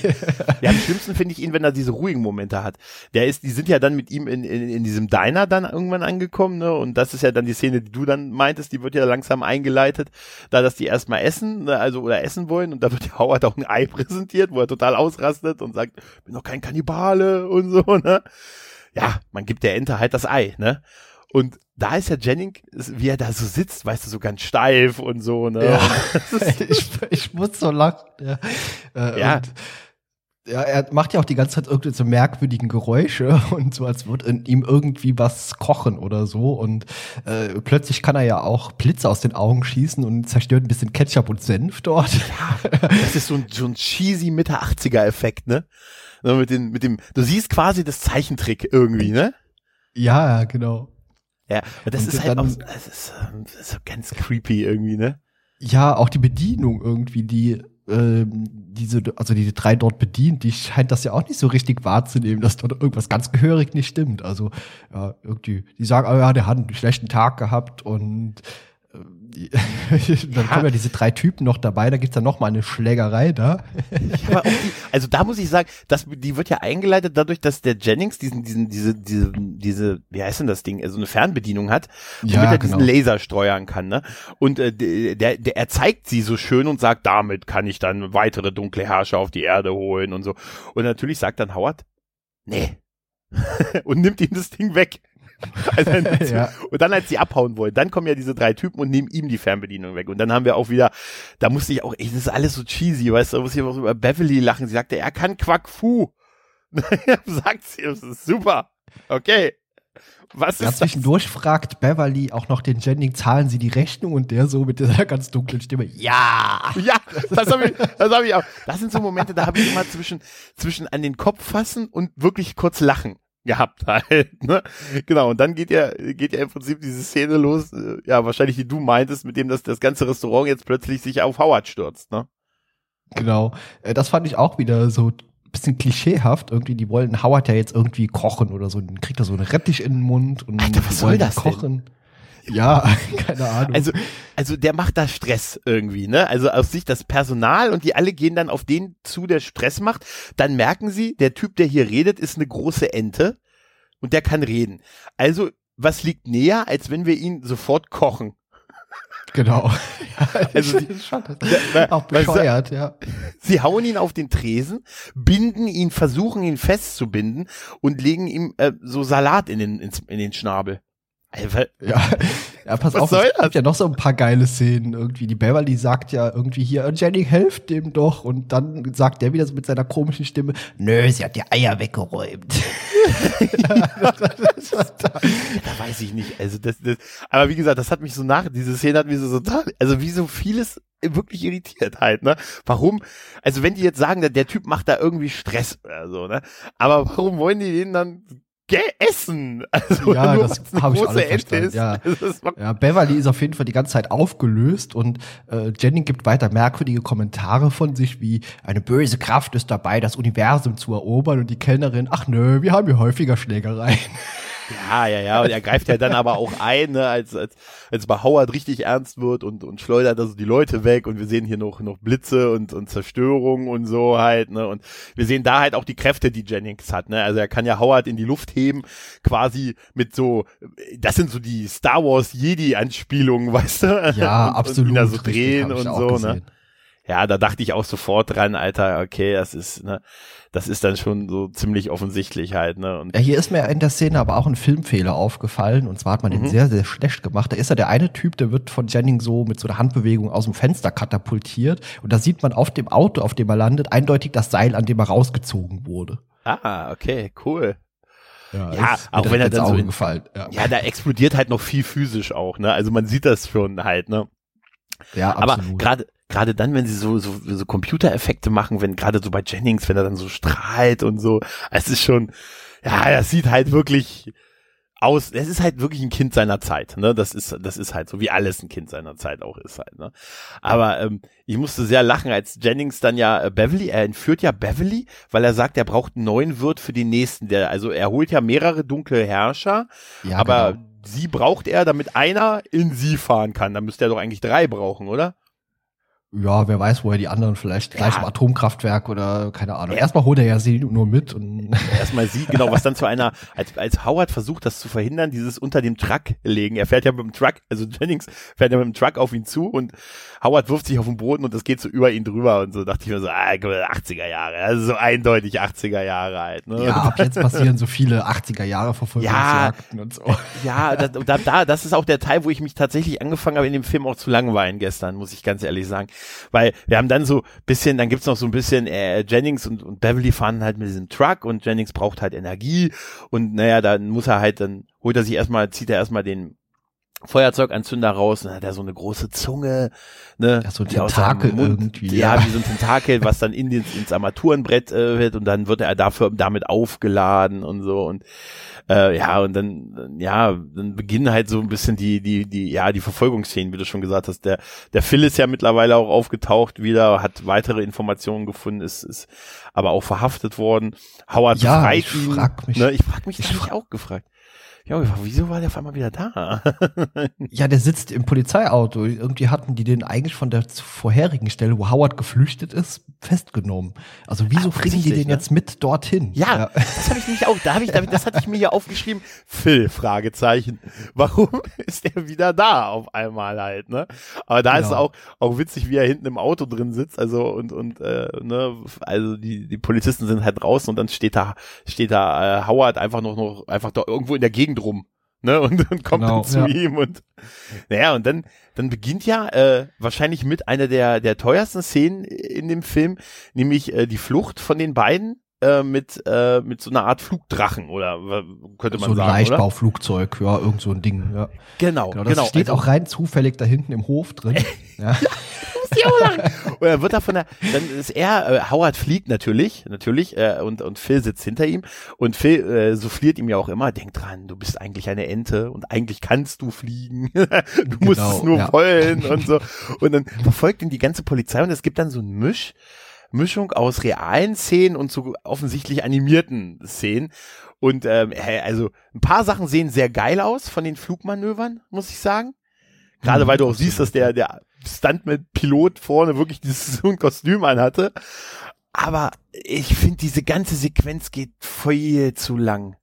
Ja, am schlimmsten finde ich ihn, wenn er diese ruhigen Momente hat. Der ist, die sind ja dann mit ihm in, in, in diesem Diner dann irgendwann angekommen, ne? Und das ist ja dann die Szene, die du dann meintest, die wird ja langsam eingeleitet, da dass die erstmal essen, ne? also oder essen wollen und da wird <laughs> Howard auch ein Ei präsentiert, wo er total ausrastet und sagt, bin doch kein Kannibale und so, ne? Ja, man gibt der Ente halt das Ei, ne? Und da ist ja Jennings, wie er da so sitzt, weißt du, so ganz steif und so, ne? Ja, <laughs> <laughs> ich, ich muss so lachen. Ja. Äh, ja. Und, ja, er macht ja auch die ganze Zeit irgendwie so merkwürdigen Geräusche <laughs> und so, als würde in ihm irgendwie was kochen oder so. Und äh, plötzlich kann er ja auch Blitze aus den Augen schießen und zerstört ein bisschen Ketchup und Senf dort. Ja, das ist so ein, so ein cheesy Mitte 80er Effekt, ne? Mit, den, mit dem, du siehst quasi das Zeichentrick irgendwie, ne? Ja, genau. Ja, aber das und ist halt auch, das ist, ähm, das ist so ganz creepy irgendwie, ne? Ja, auch die Bedienung irgendwie, die ähm, diese, also die drei dort bedient, die scheint das ja auch nicht so richtig wahrzunehmen, dass dort irgendwas ganz gehörig nicht stimmt. Also ja, irgendwie, die sagen, oh ja, der hat einen schlechten Tag gehabt und dann kommen ja diese drei Typen noch dabei, da gibt's dann noch mal eine Schlägerei da. Ja, die, also da muss ich sagen, das, die wird ja eingeleitet dadurch, dass der Jennings diesen, diesen, diese, diese, diese, wie heißt denn das Ding, also eine Fernbedienung hat, womit Ja, er genau. diesen Laser steuern kann, ne? Und äh, der, der, der, er zeigt sie so schön und sagt, damit kann ich dann weitere dunkle Herrscher auf die Erde holen und so. Und natürlich sagt dann Howard, nee. <laughs> und nimmt ihm das Ding weg. <laughs> Also, Ja. Und dann, als sie abhauen wollen, dann kommen ja diese drei Typen und nehmen ihm die Fernbedienung weg. Und dann haben wir auch wieder, da musste ich auch, ey, das ist alles so cheesy, weißt du, da muss ich auch über Beverly lachen. Sie sagte, er kann Quack Fu. <laughs> Sagt sie, das ist super. Okay. Was Ja, ist das? zwischendurch fragt Beverly auch noch den Jennings, zahlen Sie die Rechnung? Und der so mit dieser ganz dunklen Stimme, ja. Ja, das habe ich, das habe ich auch. Das sind so Momente, da habe ich immer zwischen, zwischen an den Kopf fassen und wirklich kurz lachen gehabt halt, ne? Genau, und dann geht ja, geht ja im Prinzip diese Szene los, äh, ja, wahrscheinlich die du meintest, mit dem dass das ganze Restaurant jetzt plötzlich sich auf Howard stürzt, ne? Genau. Äh, Das fand ich auch wieder so ein bisschen klischeehaft. Irgendwie, die wollen Howard ja jetzt irgendwie kochen oder so. Dann kriegt er so einen Rettich in den Mund und Alter, was soll das denn? Ja, <laughs> keine Ahnung. Also, also der macht da Stress irgendwie, ne? Also aus Sicht das Personal und die alle gehen dann auf den zu, der Stress macht. Dann merken sie, der Typ, der hier redet, ist eine große Ente und der kann reden. Also, was liegt näher, als wenn wir ihn sofort kochen? genau. <laughs> Also die- <laughs> schon auch bescheuert, ja. Sie hauen ihn auf den Tresen, binden ihn, versuchen ihn festzubinden und legen ihm äh, so Salat in den, ins, in den Schnabel. Alter, Ja, <laughs> ja pass Was auf, soll es das? gibt ja noch so ein paar geile Szenen irgendwie. Die Beverly sagt ja irgendwie hier, Jenny, helft dem doch. Und dann sagt der wieder so mit seiner komischen Stimme, nö, sie hat die Eier weggeräumt. <laughs> Da weiß ich nicht. Also das, das, aber wie gesagt, das hat mich so nach, diese Szene hat mich so total, also wie so vieles wirklich irritiert halt, ne? Warum? Also wenn die jetzt sagen, der, der Typ macht da irgendwie Stress oder so, ne? Aber warum wollen die den dann ge- essen? <laughs> Also Ja, nur das weil's eine hab ich Ente verstanden, ist. ja. <laughs> Ja, Beverly ist auf jeden Fall die ganze Zeit aufgelöst und äh, Jenny gibt weiter merkwürdige Kommentare von sich, wie eine böse Kraft ist dabei, das Universum zu erobern und die Kellnerin, ach nö, wir haben hier häufiger Schlägereien. <laughs> Ja, ja, ja. Und er greift ja dann aber auch ein, ne, als, als, als bei Howard richtig ernst wird und, und schleudert also die Leute weg und wir sehen hier noch, noch Blitze und, und Zerstörung und so halt, ne. Und wir sehen da halt auch die Kräfte, die Jennings hat, ne. Also er kann ja Howard in die Luft heben, quasi mit so, das sind so die Star Wars Jedi-Anspielungen, <laughs> weißt du? Ja, und, absolut. Und ihn da so richtig, drehen ich und so, ne. Ja, da dachte ich auch sofort dran, Alter, okay, das ist, ne, das ist dann schon so ziemlich offensichtlich halt, ne. Und Ja, hier ist mir in der Szene aber auch ein Filmfehler aufgefallen und zwar hat man Mhm. den sehr, sehr schlecht gemacht. Da ist ja der eine Typ, der wird von Jennings so mit so einer Handbewegung aus dem Fenster katapultiert und da sieht man auf dem Auto, auf dem er landet, eindeutig das Seil, an dem er rausgezogen wurde. ah, okay, cool. Ja, mir auch wenn er dann so in-. Ja, Ja, da explodiert halt noch viel physisch auch, ne? Also man sieht das schon halt, ne? Ja Aber absolut. gerade gerade dann, wenn sie so so, so Computereffekte machen, wenn gerade so bei Jennings, wenn er dann so strahlt und so, es ist schon, ja, das sieht halt wirklich aus. Es ist halt wirklich ein Kind seiner Zeit, ne? Das ist das ist halt so wie alles ein Kind seiner Zeit auch ist halt, ne? Aber ähm, ich musste sehr lachen, als Jennings dann ja äh, Beverly, er entführt ja Beverly, weil er sagt, er braucht einen neuen Wirt für den nächsten. Der also er holt ja mehrere dunkle Herrscher ja, aber genau. Sie braucht er, damit einer in sie fahren kann. Dann müsste er doch eigentlich drei brauchen, oder? Ja, wer weiß, wo er die anderen vielleicht gleich Ja. im Atomkraftwerk oder keine Ahnung. Erstmal holt er ja sie nur mit und <laughs> Erstmal sie, genau, was dann zu einer, als, als Howard versucht, das zu verhindern, dieses unter dem Truck legen. Er fährt ja mit dem Truck, also Jennings fährt ja mit dem Truck auf ihn zu und Howard wirft sich auf den Boden und das geht so über ihn drüber und so dachte ich mir so, ah, guck mal, 80er Jahre, also so eindeutig 80er Jahre halt, ne? ja, ab jetzt passieren so viele 80er Jahre Verfolgungsjagden und so. Ja, da, da, da, das ist auch der Teil, wo ich mich tatsächlich angefangen habe, in dem Film auch zu langweilen gestern, muss ich ganz ehrlich sagen. Weil wir haben dann so bisschen, dann gibt's noch so ein bisschen, äh, Jennings und, und Beverly fahren halt mit diesem Truck und Jennings braucht halt Energie. Und naja, dann muss er halt, dann holt er sich erstmal, zieht er erstmal den Feuerzeuganzünder raus, dann hat er so eine große Zunge, ne? Ja, so ein Tentakel irgendwie, Ja, ja. wie so ein Tentakel, was dann in den, ins Armaturenbrett äh, wird und dann wird er dafür damit aufgeladen und so und äh, ja, und dann, ja, dann beginnen halt so ein bisschen die, die, die, ja, die Verfolgungsszenen, wie du schon gesagt hast. Der, der Phil ist ja mittlerweile auch aufgetaucht wieder, hat weitere Informationen gefunden, ist, ist aber auch verhaftet worden. Howard Ja, befreit ich ihn. frag mich- Ne, ich frag mich, ich das hab ich auch gefragt. Ja, wieso war der auf einmal wieder da? <laughs> ja, der sitzt im Polizeiauto. Irgendwie hatten die den eigentlich von der vorherigen Stelle, wo Howard geflüchtet ist, festgenommen. Also wieso Ach, kriegen die den ne? jetzt mit dorthin? Ja, ja. das habe ich nämlich auch, da habe ich, das hatte ich mir hier aufgeschrieben. Phil, Fragezeichen. <laughs> Warum ist der wieder da auf einmal halt, ne? Aber da genau. ist auch, auch witzig, wie er hinten im Auto drin sitzt, also und, und, äh, ne, also die, die Polizisten sind halt draußen und dann steht da, steht da äh, Howard einfach noch, noch, einfach da irgendwo in der Gegend rum. Ne, und, und kommt genau, dann zu ja. ihm und naja, und dann, dann beginnt ja äh, wahrscheinlich mit einer der, der teuersten Szenen in dem Film, nämlich äh, die Flucht von den beiden äh, mit, äh, mit so einer Art Flugdrachen oder könnte man so sagen. So ein Leichtbauflugzeug, ja, irgend so ein Ding, ja. Genau, genau. Das genau. steht also, auch rein zufällig da hinten im Hof drin. <laughs> ja. Und dann wird er von der, dann ist er, äh, Howard fliegt natürlich, natürlich, äh, und, und Phil sitzt hinter ihm und Phil äh, souffliert ihm ja auch immer, denk dran, du bist eigentlich eine Ente und eigentlich kannst du fliegen, <laughs> du genau, musst es nur ja. wollen <laughs> und so. Und dann verfolgt ihn die ganze Polizei und es gibt dann so ein Misch, Mischung aus realen Szenen und so offensichtlich animierten Szenen. Und ähm, also ein paar Sachen sehen sehr geil aus von den Flugmanövern, muss ich sagen. Gerade mhm, weil du auch siehst, dass der, der Stuntman-Pilot vorne wirklich dieses <laughs> so ein Kostüm anhatte. Aber ich finde, diese ganze Sequenz geht viel zu lang.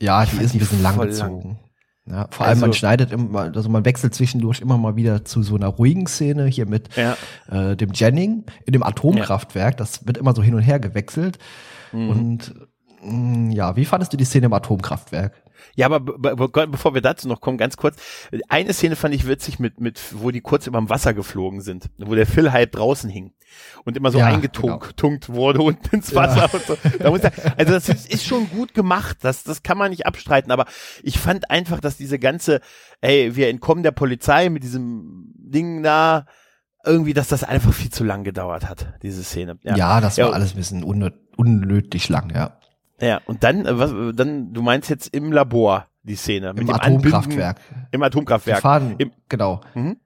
Ja, die ist ein bisschen lang gezogen. Ja, vor allem also, man schneidet immer, also man wechselt zwischendurch immer mal wieder zu so einer ruhigen Szene hier mit ja. äh, dem Jennings in dem Atomkraftwerk. Ja. Das wird immer so hin und her gewechselt. Mhm. Und mh, mm, ja, wie fandest du die Szene im Atomkraftwerk? Ja, aber bevor wir dazu noch kommen, ganz kurz. Eine Szene fand ich witzig mit, mit, wo die kurz über dem Wasser geflogen sind, wo der Phil halb draußen hing und immer so ja, eingetunkt genau. wurde unten ins Wasser ja. und so. Da muss er, also das ist, ist schon gut gemacht, das, das kann man nicht abstreiten, aber ich fand einfach, dass diese ganze, ey, wir entkommen der Polizei mit diesem Ding da, irgendwie, dass das einfach viel zu lang gedauert hat, diese Szene. Ja, ja das war alles ein bisschen unnötig lang, ja. Ja, und dann, äh, was, dann, du meinst jetzt im Labor die Szene. Mit Im dem Atomkraftwerk. Anbinden, Im Atomkraftwerk. Die fahren, Im, genau. Mhm.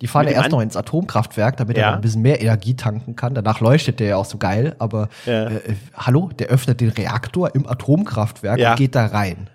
Die fahren ja erst noch ins Atomkraftwerk, damit ja. er noch ein bisschen mehr Energie tanken kann. Danach leuchtet der ja auch so geil, aber ja. äh, äh hallo, der öffnet den Reaktor im Atomkraftwerk ja. und geht da rein.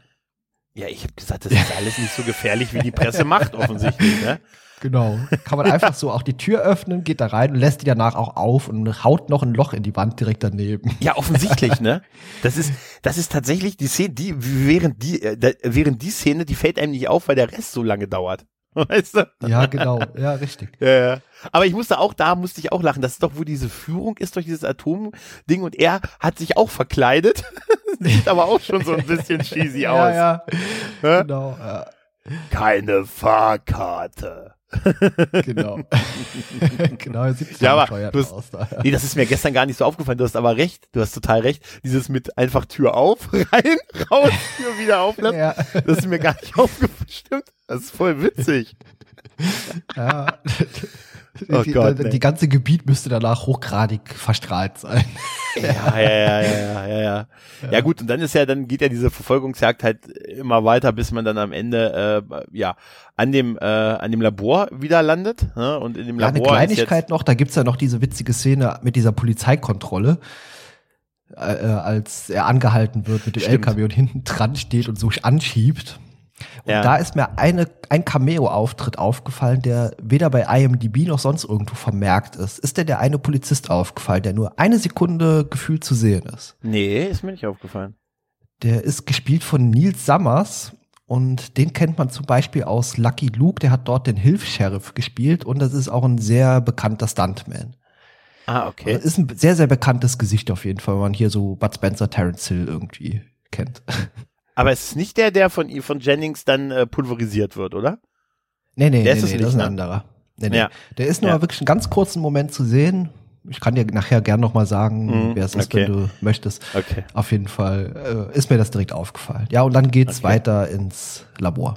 Ja, ich habe gesagt, das ist alles nicht so gefährlich, wie die Presse macht, <laughs> offensichtlich. Ne? Genau. Kann man einfach so auch die Tür öffnen, geht da rein und lässt die danach auch auf und haut noch ein Loch in die Wand direkt daneben. Ja, offensichtlich, ne? Das ist, das ist tatsächlich die Szene, die, während die, äh, während die Szene, die fällt einem nicht auf, weil der Rest so lange dauert. <laughs> Weißt du? Ja, genau. Ja, richtig. Ja, ja. Aber ich musste auch, da musste ich auch lachen. Das ist doch, wo diese Führung ist durch dieses Atomding und er hat sich auch verkleidet. <laughs> Sieht aber auch schon so ein bisschen <laughs> cheesy aus. Ja, ja. Genau, ja. Keine Fahrkarte. Genau. <laughs> genau, er sieht ja, aber du hast, aus da. Nee, das ist mir gestern gar nicht so aufgefallen. Du hast aber recht. Du hast total recht. Dieses mit einfach Tür auf, <laughs> rein, raus, Tür wieder auflassen. Ja. Das ist mir gar nicht <laughs> aufgefallen. Stimmt. Das ist voll witzig. ja. Oh die, Gott, die, die ganze Gebiet müsste danach hochgradig verstrahlt sein. Ja, ja, ja, ja, ja, ja. Ja gut, und dann ist ja, dann geht ja diese Verfolgungsjagd halt immer weiter, bis man dann am Ende äh, ja an dem äh, an dem Labor wieder landet. Ne? Und in dem ja, Labor. Eine Kleinigkeit noch, da gibt's ja noch diese witzige Szene mit dieser Polizeikontrolle. Äh, äh als er angehalten wird mit dem Stimmt. LKW und hinten dran steht und so anschiebt. Und ja. da ist mir eine, ein Cameo-Auftritt aufgefallen, der weder bei IMDb noch sonst irgendwo vermerkt ist. Ist der der eine Polizist aufgefallen, der nur eine Sekunde gefühlt zu sehen ist? Nee, ist mir nicht aufgefallen. Der ist gespielt von Nils Sammers und den kennt man zum Beispiel aus Lucky Luke, der hat dort den Hilfs-Sheriff gespielt und das ist auch ein sehr bekannter Stuntman. Ah, okay. Das ist ein sehr, sehr bekanntes Gesicht auf jeden Fall, wenn man hier so Bud Spencer, Terence Hill irgendwie kennt. Aber es ist nicht der, der von, von Jennings dann äh, pulverisiert wird, oder? Nee, nee, der nee, ist nee, das ist ein ne? anderer. Nee, nee. Ja. Der ist nur ja. wirklich einen ganz kurzen Moment zu sehen. Ich kann dir nachher gern nochmal sagen, mhm, wer es ist, okay. wenn du möchtest. Okay. Auf jeden Fall äh, ist mir das direkt aufgefallen. Ja, und dann geht's okay. weiter ins Labor.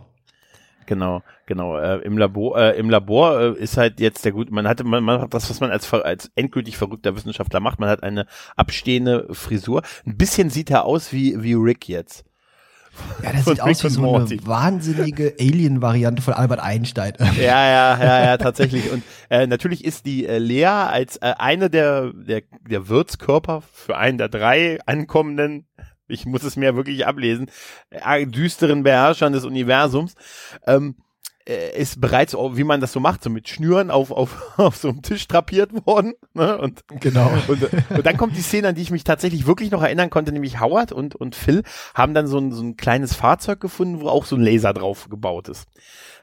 Genau, genau. Äh, Im Labor, äh, im Labor äh, ist halt jetzt der gut. Man hatte, man, man hat das, was man als als endgültig verrückter Wissenschaftler macht. Man hat eine abstehende Frisur. Ein bisschen sieht er aus wie wie Rick jetzt. Ja, das sieht aus wie so eine wahnsinnige Alien-Variante von Albert Einstein. <laughs> Ja, ja, ja, ja, tatsächlich. Und äh, natürlich ist die äh, Lea als äh, eine der, der, der Wirtskörper für einen der drei ankommenden ich muss es mir wirklich ablesen, äh, düsteren Beherrschern des Universums, ähm, äh, ist bereits, wie man das so macht, so mit Schnüren auf, auf, <laughs> auf so einem Tisch drapiert worden. Ne? Und, genau. Und, und dann kommt die Szene, an die ich mich tatsächlich wirklich noch erinnern konnte, nämlich Howard und, und Phil haben dann so ein, so ein kleines Fahrzeug gefunden, wo auch so ein Laser drauf gebaut ist.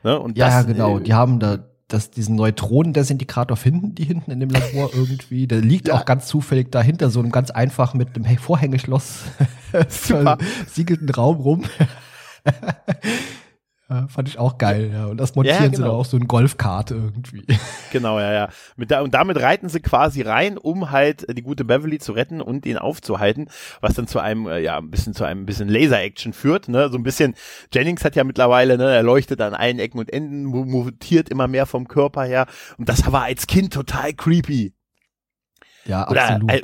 Ne? Und ja, das, genau. Äh, die haben da das, diesen Neutronendesintegrator finden die hinten in dem Labor <laughs> irgendwie. Der liegt ja. auch ganz zufällig dahinter, so einem ganz einfach mit einem Vorhängeschloss <laughs> siegelten Raum rum. Ja, fand ich auch geil, ja. Und das montieren ja, genau. sie dann auch so ein Golfkart irgendwie. <laughs> Genau, ja, ja. Mit da, und damit reiten sie quasi rein, um halt die gute Beverly zu retten und ihn aufzuhalten, was dann zu einem, äh, ja, ein bisschen zu einem bisschen Laser-Action führt, ne. So ein bisschen, Jennings hat ja mittlerweile, ne, er leuchtet an allen Ecken und Enden, mutiert immer mehr vom Körper her. Und das war als Kind total creepy. Ja, Oder, absolut. Äh,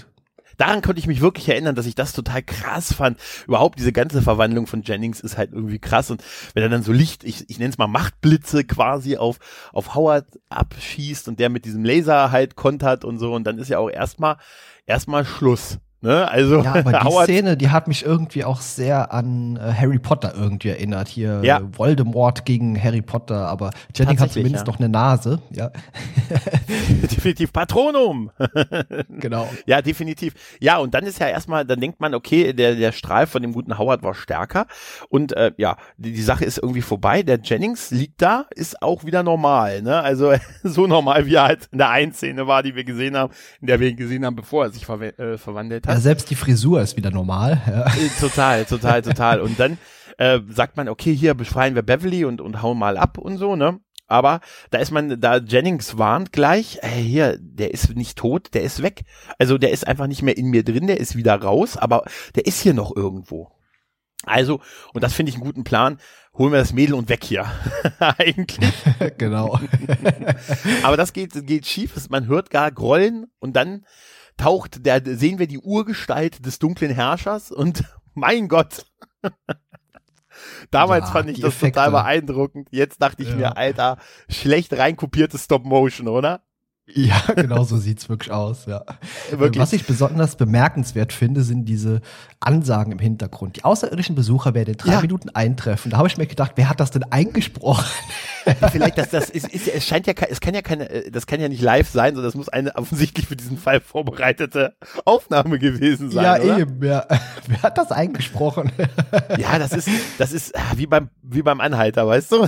daran konnte ich mich wirklich erinnern, dass ich das total krass fand. Überhaupt diese ganze Verwandlung von Jennings ist halt irgendwie krass und wenn er dann so Licht, ich, ich nenne es mal Machtblitze quasi auf, auf Howard abschießt und der mit diesem Laser halt kontert und so und dann ist ja auch erstmal, erstmal Schluss. Ne? Also ja, aber <laughs> die Szene, die hat mich irgendwie auch sehr an äh, Harry Potter irgendwie erinnert. Hier ja. äh, Voldemort gegen Harry Potter, aber Jennings hat zumindest ja. noch eine Nase. Ja. <laughs> definitiv Patronum. <laughs> genau. Ja, definitiv. Ja, und dann ist ja erstmal, dann denkt man, okay, der, der Strahl von dem guten Howard war stärker. Und äh, ja, die, die Sache ist irgendwie vorbei. Der Jennings liegt da, ist auch wieder normal. Ne? Also so normal, wie er halt in der einen Szene war, die wir gesehen haben, in der wir ihn gesehen haben, bevor er sich ver äh, verwandelt hat. Ja, selbst die Frisur ist wieder normal. Ja. Äh, total, total, total. Und dann äh, sagt man, okay, hier befreien wir Beverly und, und hauen mal ab und so, ne? Aber da ist man, da Jennings warnt gleich, hey, hier, der ist nicht tot, der ist weg. Also der ist einfach nicht mehr in mir drin, der ist wieder raus, aber der ist hier noch irgendwo. Also, und das finde ich einen guten Plan, holen wir das Mädel und weg hier. <laughs> Eigentlich. <laughs> genau. <laughs> aber das geht, geht schief, man hört gar Grollen und dann taucht, der, sehen wir die Urgestalt des dunklen Herrschers und <laughs> mein Gott. <laughs> Damals ja, fand ich das Effekte. total beeindruckend. Jetzt dachte ich ja. mir, Alter, schlecht reinkopiertes Stop Motion, oder? Ja, <laughs> genau so sieht's wirklich aus, ja. Wirklich. Was ich besonders bemerkenswert finde, sind diese Ansagen im Hintergrund. Die außerirdischen Besucher werden in drei ja. Minuten eintreffen. Da habe ich mir gedacht, wer hat das denn eingesprochen? Vielleicht, dass das ist, ist, es scheint ja, es kann ja keine, äh, das kann ja nicht live sein, sondern das muss eine offensichtlich für diesen Fall vorbereitete Aufnahme gewesen sein. Ja, oder? eben, ja. <laughs> Wer hat das eingesprochen? Ja, das ist, das ist ah, wie beim, wie beim Anhalter, weißt du? <laughs>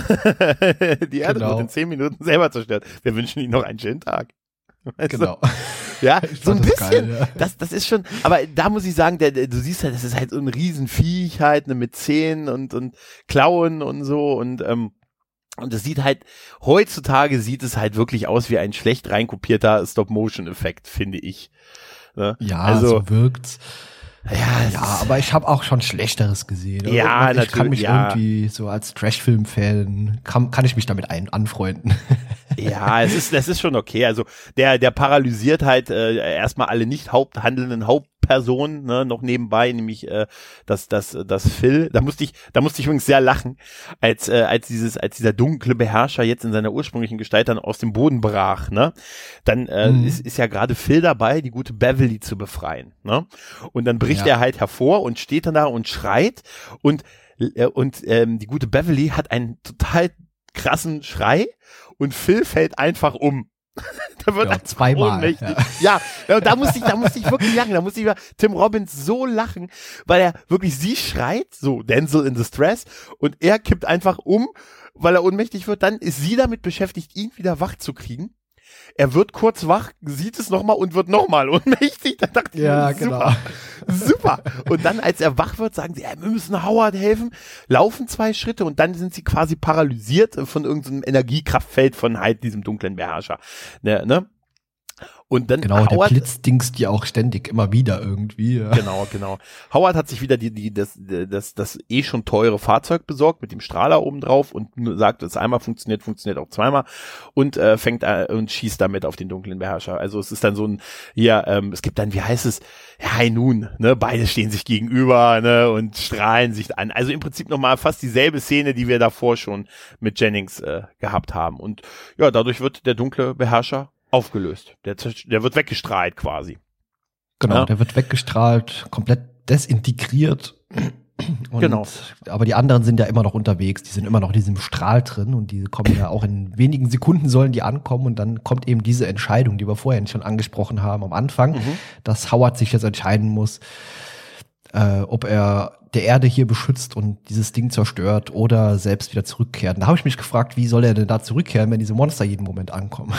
Die Erde genau. wird in zehn Minuten selber zerstört. Wir wünschen Ihnen noch einen schönen Tag. Weißt genau. <laughs> Ja, so ein bisschen. Geil, ja. Das, das ist schon, aber da muss ich sagen, der, der, du siehst halt, das ist halt so ein Riesenviech halt, ne, mit Zähnen und, und Klauen und so und, ähm, und es sieht halt, heutzutage sieht es halt wirklich aus wie ein schlecht reinkopierter Stop-Motion-Effekt, finde ich. Ne? Ja, also so wirkt's. Ja, ja aber ich habe auch schon Schlechteres gesehen. Ja, ich natürlich. kann mich ja. irgendwie so als Trash-Film-Fan kann, kann ich mich damit ein, anfreunden. <laughs> Ja, es ist, das ist schon okay. Also der, der paralysiert halt äh, erstmal alle nicht haupthandelnden Haupt Person ne, noch nebenbei, nämlich äh, das, das, das Phil. Da musste ich, da musste ich übrigens sehr lachen, als, äh, als dieses, als dieser dunkle Beherrscher jetzt in seiner ursprünglichen Gestalt dann aus dem Boden brach, ne? Dann äh, mhm. ist, ist ja gerade Phil dabei, die gute Beverly zu befreien. Ne? Und dann bricht ja. er halt hervor und steht dann da und schreit und äh, und ähm, die gute Beverly hat einen total krassen Schrei und Phil fällt einfach um. <laughs> da wird ja, zweimal. Ohnmächtig. Ja. ja, da musste ich, da musste ich wirklich lachen. Da musste ich über Tim Robbins so lachen, weil er wirklich sie schreit, so Denzel in Distress, und er kippt einfach um, weil er ohnmächtig wird. Dann ist sie damit beschäftigt, ihn wieder wach zu kriegen. Er wird kurz wach, sieht es nochmal und wird nochmal <laughs> ohnmächtig. Da dachte ich, ja, super, genau. super. Und dann, als er wach wird, sagen sie, ja, wir müssen Howard helfen, laufen zwei Schritte und dann sind sie quasi paralysiert von irgendeinem Energiekraftfeld von halt diesem dunklen Beherrscher. Ne, ne? Und dann genau, Howard, der Blitz dingst ja auch ständig immer wieder irgendwie. Ja. Genau, genau. Howard hat sich wieder die, die, das, das, das eh schon teure Fahrzeug besorgt mit dem Strahler oben drauf und sagt, es einmal funktioniert, funktioniert auch zweimal und äh, fängt äh, und schießt damit auf den dunklen Beherrscher. Also es ist dann so ein, ja, ähm, es gibt dann, wie heißt es, ja, nun, ne, beide stehen sich gegenüber, ne, und strahlen sich an. Also im Prinzip nochmal fast dieselbe Szene, die wir davor schon mit Jennings äh, gehabt haben. Und ja, dadurch wird der dunkle Beherrscher aufgelöst. Der, der wird weggestrahlt quasi. Genau, ja. der wird weggestrahlt, komplett desintegriert. Und, Genau. Aber die anderen sind ja immer noch unterwegs, die sind immer noch in diesem Strahl drin und die kommen ja auch in wenigen Sekunden sollen die ankommen und dann kommt eben diese Entscheidung, die wir vorhin schon angesprochen haben am Anfang, Mhm. dass Howard sich jetzt entscheiden muss, äh, ob er der Erde hier beschützt und dieses Ding zerstört oder selbst wieder zurückkehrt. Und da habe ich mich gefragt, wie soll er denn da zurückkehren, wenn diese Monster jeden Moment ankommen?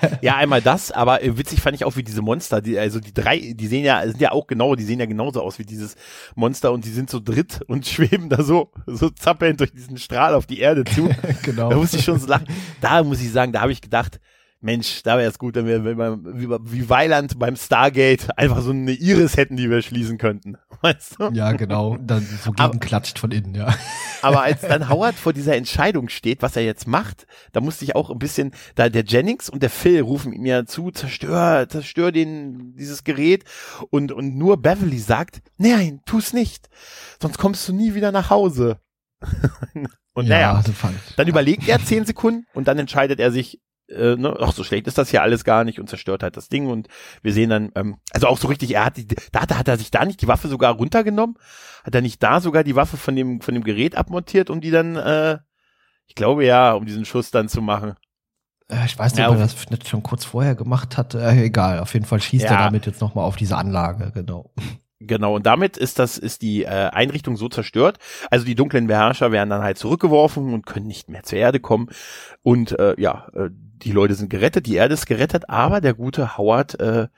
<laughs> Ja, einmal das, aber äh, witzig fand ich auch, wie diese Monster, die, also die drei, die sehen ja, sind ja auch genau, die sehen ja genauso aus wie dieses Monster und die sind so dritt und <laughs> schweben da so, so zappelnd durch diesen Strahl auf die Erde zu. <laughs> genau. Da muss ich schon so lachen. Da muss ich sagen, da habe ich gedacht, Mensch, da wäre es gut, wenn wir, wenn wir wie, Weiland beim Stargate einfach so eine Iris hätten, die wir schließen könnten. <laughs> Weißt du? Ja, genau. Dann so gegenklatscht von innen, ja. <laughs> Aber als dann Howard vor dieser Entscheidung steht, was er jetzt macht, da musste ich auch ein bisschen, da der Jennings und der Phil rufen ihm ja zu, zerstör, zerstör den, dieses Gerät und, und nur Beverly sagt, nein, tu's nicht, sonst kommst du nie wieder nach Hause. <laughs> und naja, fand ich. dann überlegt er zehn Sekunden und dann entscheidet er sich, äh, ne, ach, so schlecht ist das hier alles gar nicht und zerstört halt das Ding und wir sehen dann, ähm, also auch so richtig, er hat die, da hat, er- hat er sich da nicht die Waffe sogar runtergenommen? Hat er nicht da sogar die Waffe von dem, von dem Gerät abmontiert, um die dann, äh, ich glaube ja, um diesen Schuss dann zu machen. Äh, Ich weiß nicht, Ja, ob er das nicht schon kurz vorher gemacht hatte. Äh, egal, auf jeden Fall schießt Ja. er damit jetzt nochmal auf diese Anlage, genau. Genau, und damit ist das, ist die äh, Einrichtung so zerstört. Also die dunklen Beherrscher werden dann halt zurückgeworfen und können nicht mehr zur Erde kommen. Und äh, ja, äh, die Leute sind gerettet, die Erde ist gerettet, aber der gute Howard, äh,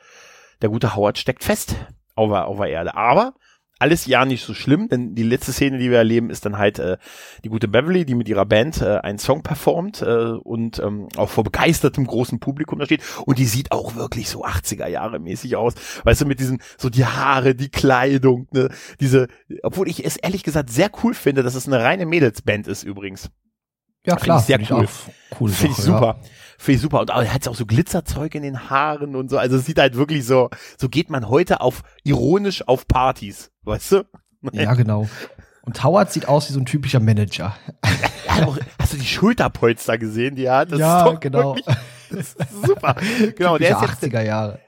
der gute Howard steckt fest auf der, auf der Erde. Aber alles ja nicht so schlimm, denn die letzte Szene, die wir erleben, ist dann halt äh, die gute Beverly, die mit ihrer Band äh, einen Song performt äh, und ähm, auch vor begeistertem großen Publikum da steht. Und die sieht auch wirklich so 80er Jahre mäßig aus. Weißt du, mit diesen, so die Haare, die Kleidung, ne, diese, obwohl ich es ehrlich gesagt sehr cool finde, dass es eine reine Mädelsband ist übrigens. Ja, Find klar. ich sehr find cool. auch cool Finde ich super. Finde ich super. Und er hat auch so Glitzerzeug in den Haaren und so. Also es sieht halt wirklich so, so geht man heute auf, ironisch auf Partys. Weißt du? Ja. genau. Und Howard sieht aus wie so ein typischer Manager. Er auch, hast du die Schulterpolster gesehen, die er hat? Das ja, genau. Wirklich, das ist super. <laughs> Genau, der ist jetzt 80er Jahre.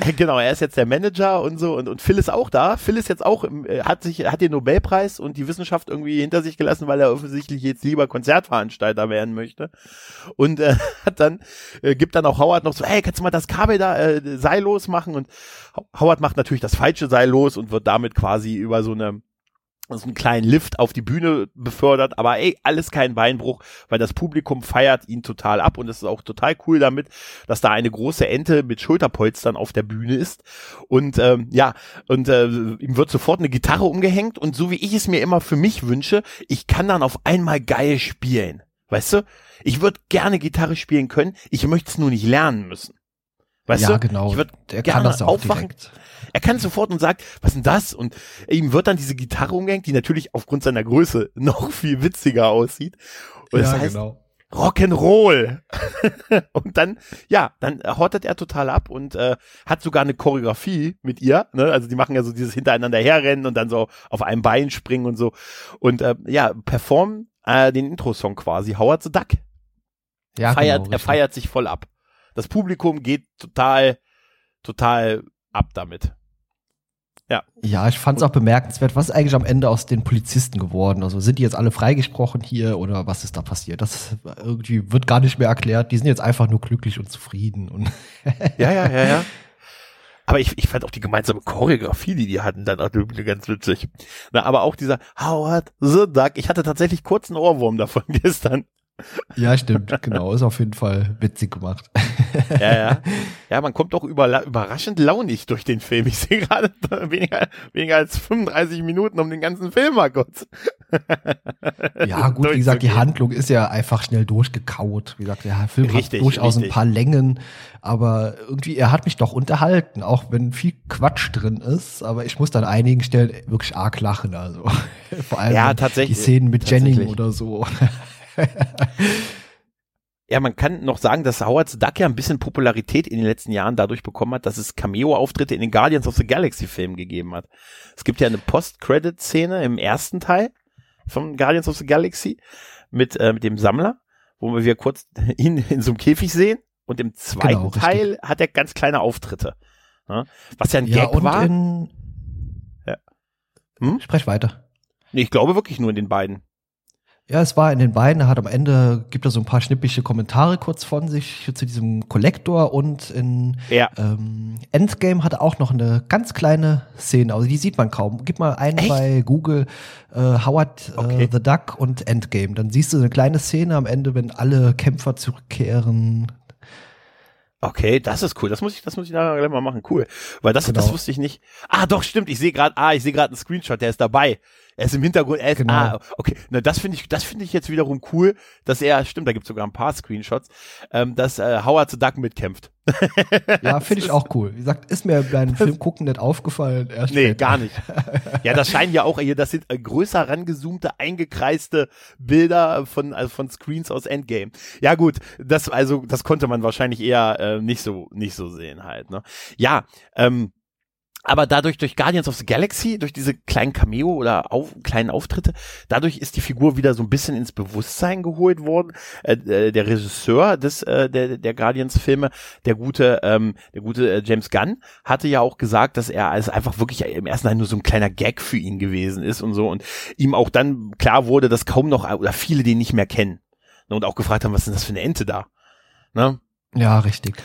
<laughs> Genau, er ist jetzt der Manager und so und, und Phil ist auch da. Phil ist jetzt auch, im, äh, hat sich, hat den Nobelpreis und die Wissenschaft irgendwie hinter sich gelassen, weil er offensichtlich jetzt lieber Konzertveranstalter werden möchte. Und äh, <laughs> hat dann, äh, gibt dann auch Howard noch so, hey, kannst du mal das Kabel da äh, Seil losmachen? Und Ho- Howard macht natürlich das falsche Seil los und wird damit quasi über so eine so einen kleinen Lift auf die Bühne befördert, aber ey, alles kein Beinbruch, weil das Publikum feiert ihn total ab und es ist auch total cool damit, dass da eine große Ente mit Schulterpolstern auf der Bühne ist und ähm, ja, und äh, ihm wird sofort eine Gitarre umgehängt und so wie ich es mir immer für mich wünsche, ich kann dann auf einmal geil spielen, weißt du? Ich würde gerne Gitarre spielen können, ich möchte es nur nicht lernen müssen. Weißt ja, du? genau. Ich würd Der kann das auch aufwachen. direkt. Er kann sofort und sagt, was denn das? Und ihm wird dann diese Gitarre umgehängt, die natürlich aufgrund seiner Größe <laughs> noch viel witziger aussieht. Und das ja, heißt genau. Rock'n'Roll. <laughs> und dann, ja, dann hortet er total ab und äh, hat sogar eine Choreografie mit ihr. Ne? Also die machen ja so dieses hintereinander herrennen und dann so auf einem Bein springen und so. Und äh, ja, performen äh, den Intro-Song quasi. Howard the Duck. Ja, feiert, genau, er feiert sich voll ab. Das Publikum geht total, total ab damit. Ja, ich fand es auch bemerkenswert. Was ist eigentlich am Ende aus den Polizisten geworden? Also sind die jetzt alle freigesprochen hier oder was ist da passiert? Das irgendwie wird gar nicht mehr erklärt. Die sind jetzt einfach nur glücklich und zufrieden. Und Ja, ja, ja, ja. <laughs> Aber ich, ich fand auch die gemeinsame Choreografie, die die hatten, dann auch ganz witzig. Na, aber auch dieser Howard the Duck. Ich hatte tatsächlich kurz einen Ohrwurm davon <laughs> gestern. Ja, stimmt, genau. Ist auf jeden Fall witzig gemacht. Ja, ja. <laughs> Ja, man kommt doch über, überraschend launig durch den Film. Ich sehe gerade <laughs> weniger, weniger als 35 Minuten um den ganzen Film mal kurz. Ja, gut, wie gesagt, die. Handlung ist ja einfach schnell durchgekaut. Wie gesagt, der Film Richtig, hat durchaus richtig. ein paar Längen, aber irgendwie, er hat mich doch unterhalten, auch wenn viel Quatsch drin ist, aber ich muss an einigen Stellen wirklich arg lachen, also. <laughs> Vor allem Ja, die tatsächlich- Szenen mit Jennings oder so. <laughs> Ja, man kann noch sagen, dass Howard the Duck ja ein bisschen Popularität in den letzten Jahren dadurch bekommen hat, dass es Cameo-Auftritte in den Guardians of the Galaxy-Filmen gegeben hat. Es gibt ja eine Post-Credit-Szene im ersten Teil von Guardians of the Galaxy mit, äh, mit dem Sammler, wo wir kurz <laughs> ihn in so einem Käfig sehen. Und im zweiten Genau. Teil hat er ganz kleine Auftritte. Ne? Was ja ein Ja, Gag und war. in, Hm? Sprech weiter. Nee, ich glaube wirklich nur in den beiden. Ja, es war in den beiden, er hat am Ende, gibt er so ein paar schnippische Kommentare kurz von sich zu diesem Kollektor und in ja. ähm, Endgame hat er auch noch eine ganz kleine Szene, also die sieht man kaum. Gib mal ein Echt? bei Google äh, Howard äh, okay. the Duck und Endgame, dann siehst du eine kleine Szene am Ende, wenn alle Kämpfer zurückkehren. Okay, das ist cool. Das muss ich, das muss ich nachher gleich mal machen. Cool, weil das, genau. das wusste ich nicht. Ah, doch stimmt. Ich sehe gerade, ah, ich sehe gerade einen Screenshot. Der ist dabei. Er ist im Hintergrund. Er ist, genau. Ah, okay. Na, das finde ich, das finde ich jetzt wiederum cool, dass er, stimmt, da gibt's sogar ein paar Screenshots, ähm, dass äh, Howard the Duck mitkämpft. <laughs> ja, finde ich auch cool. Wie gesagt, ist mir beim Film gucken nicht aufgefallen. Erst nee, später. gar nicht. Ja, das scheinen ja auch, das sind äh, größer rangezoomte, eingekreiste Bilder von, also von Screens aus Endgame. Ja, gut, das, also, das konnte man wahrscheinlich eher äh, nicht so, nicht so sehen halt, ne? Ja, ähm, aber dadurch durch Guardians of the Galaxy, durch diese kleinen Cameo oder auf, kleinen Auftritte, dadurch ist die Figur wieder so ein bisschen ins Bewusstsein geholt worden. Äh, äh, der Regisseur des äh, der, der Guardians Filme, der gute ähm, der gute äh, James Gunn, hatte ja auch gesagt, dass er als einfach wirklich im ersten Teil nur so ein kleiner Gag für ihn gewesen ist und so und ihm auch dann klar wurde, dass kaum noch oder viele den nicht mehr kennen und auch gefragt haben, was ist denn das für eine Ente da? Ne? Ja, richtig.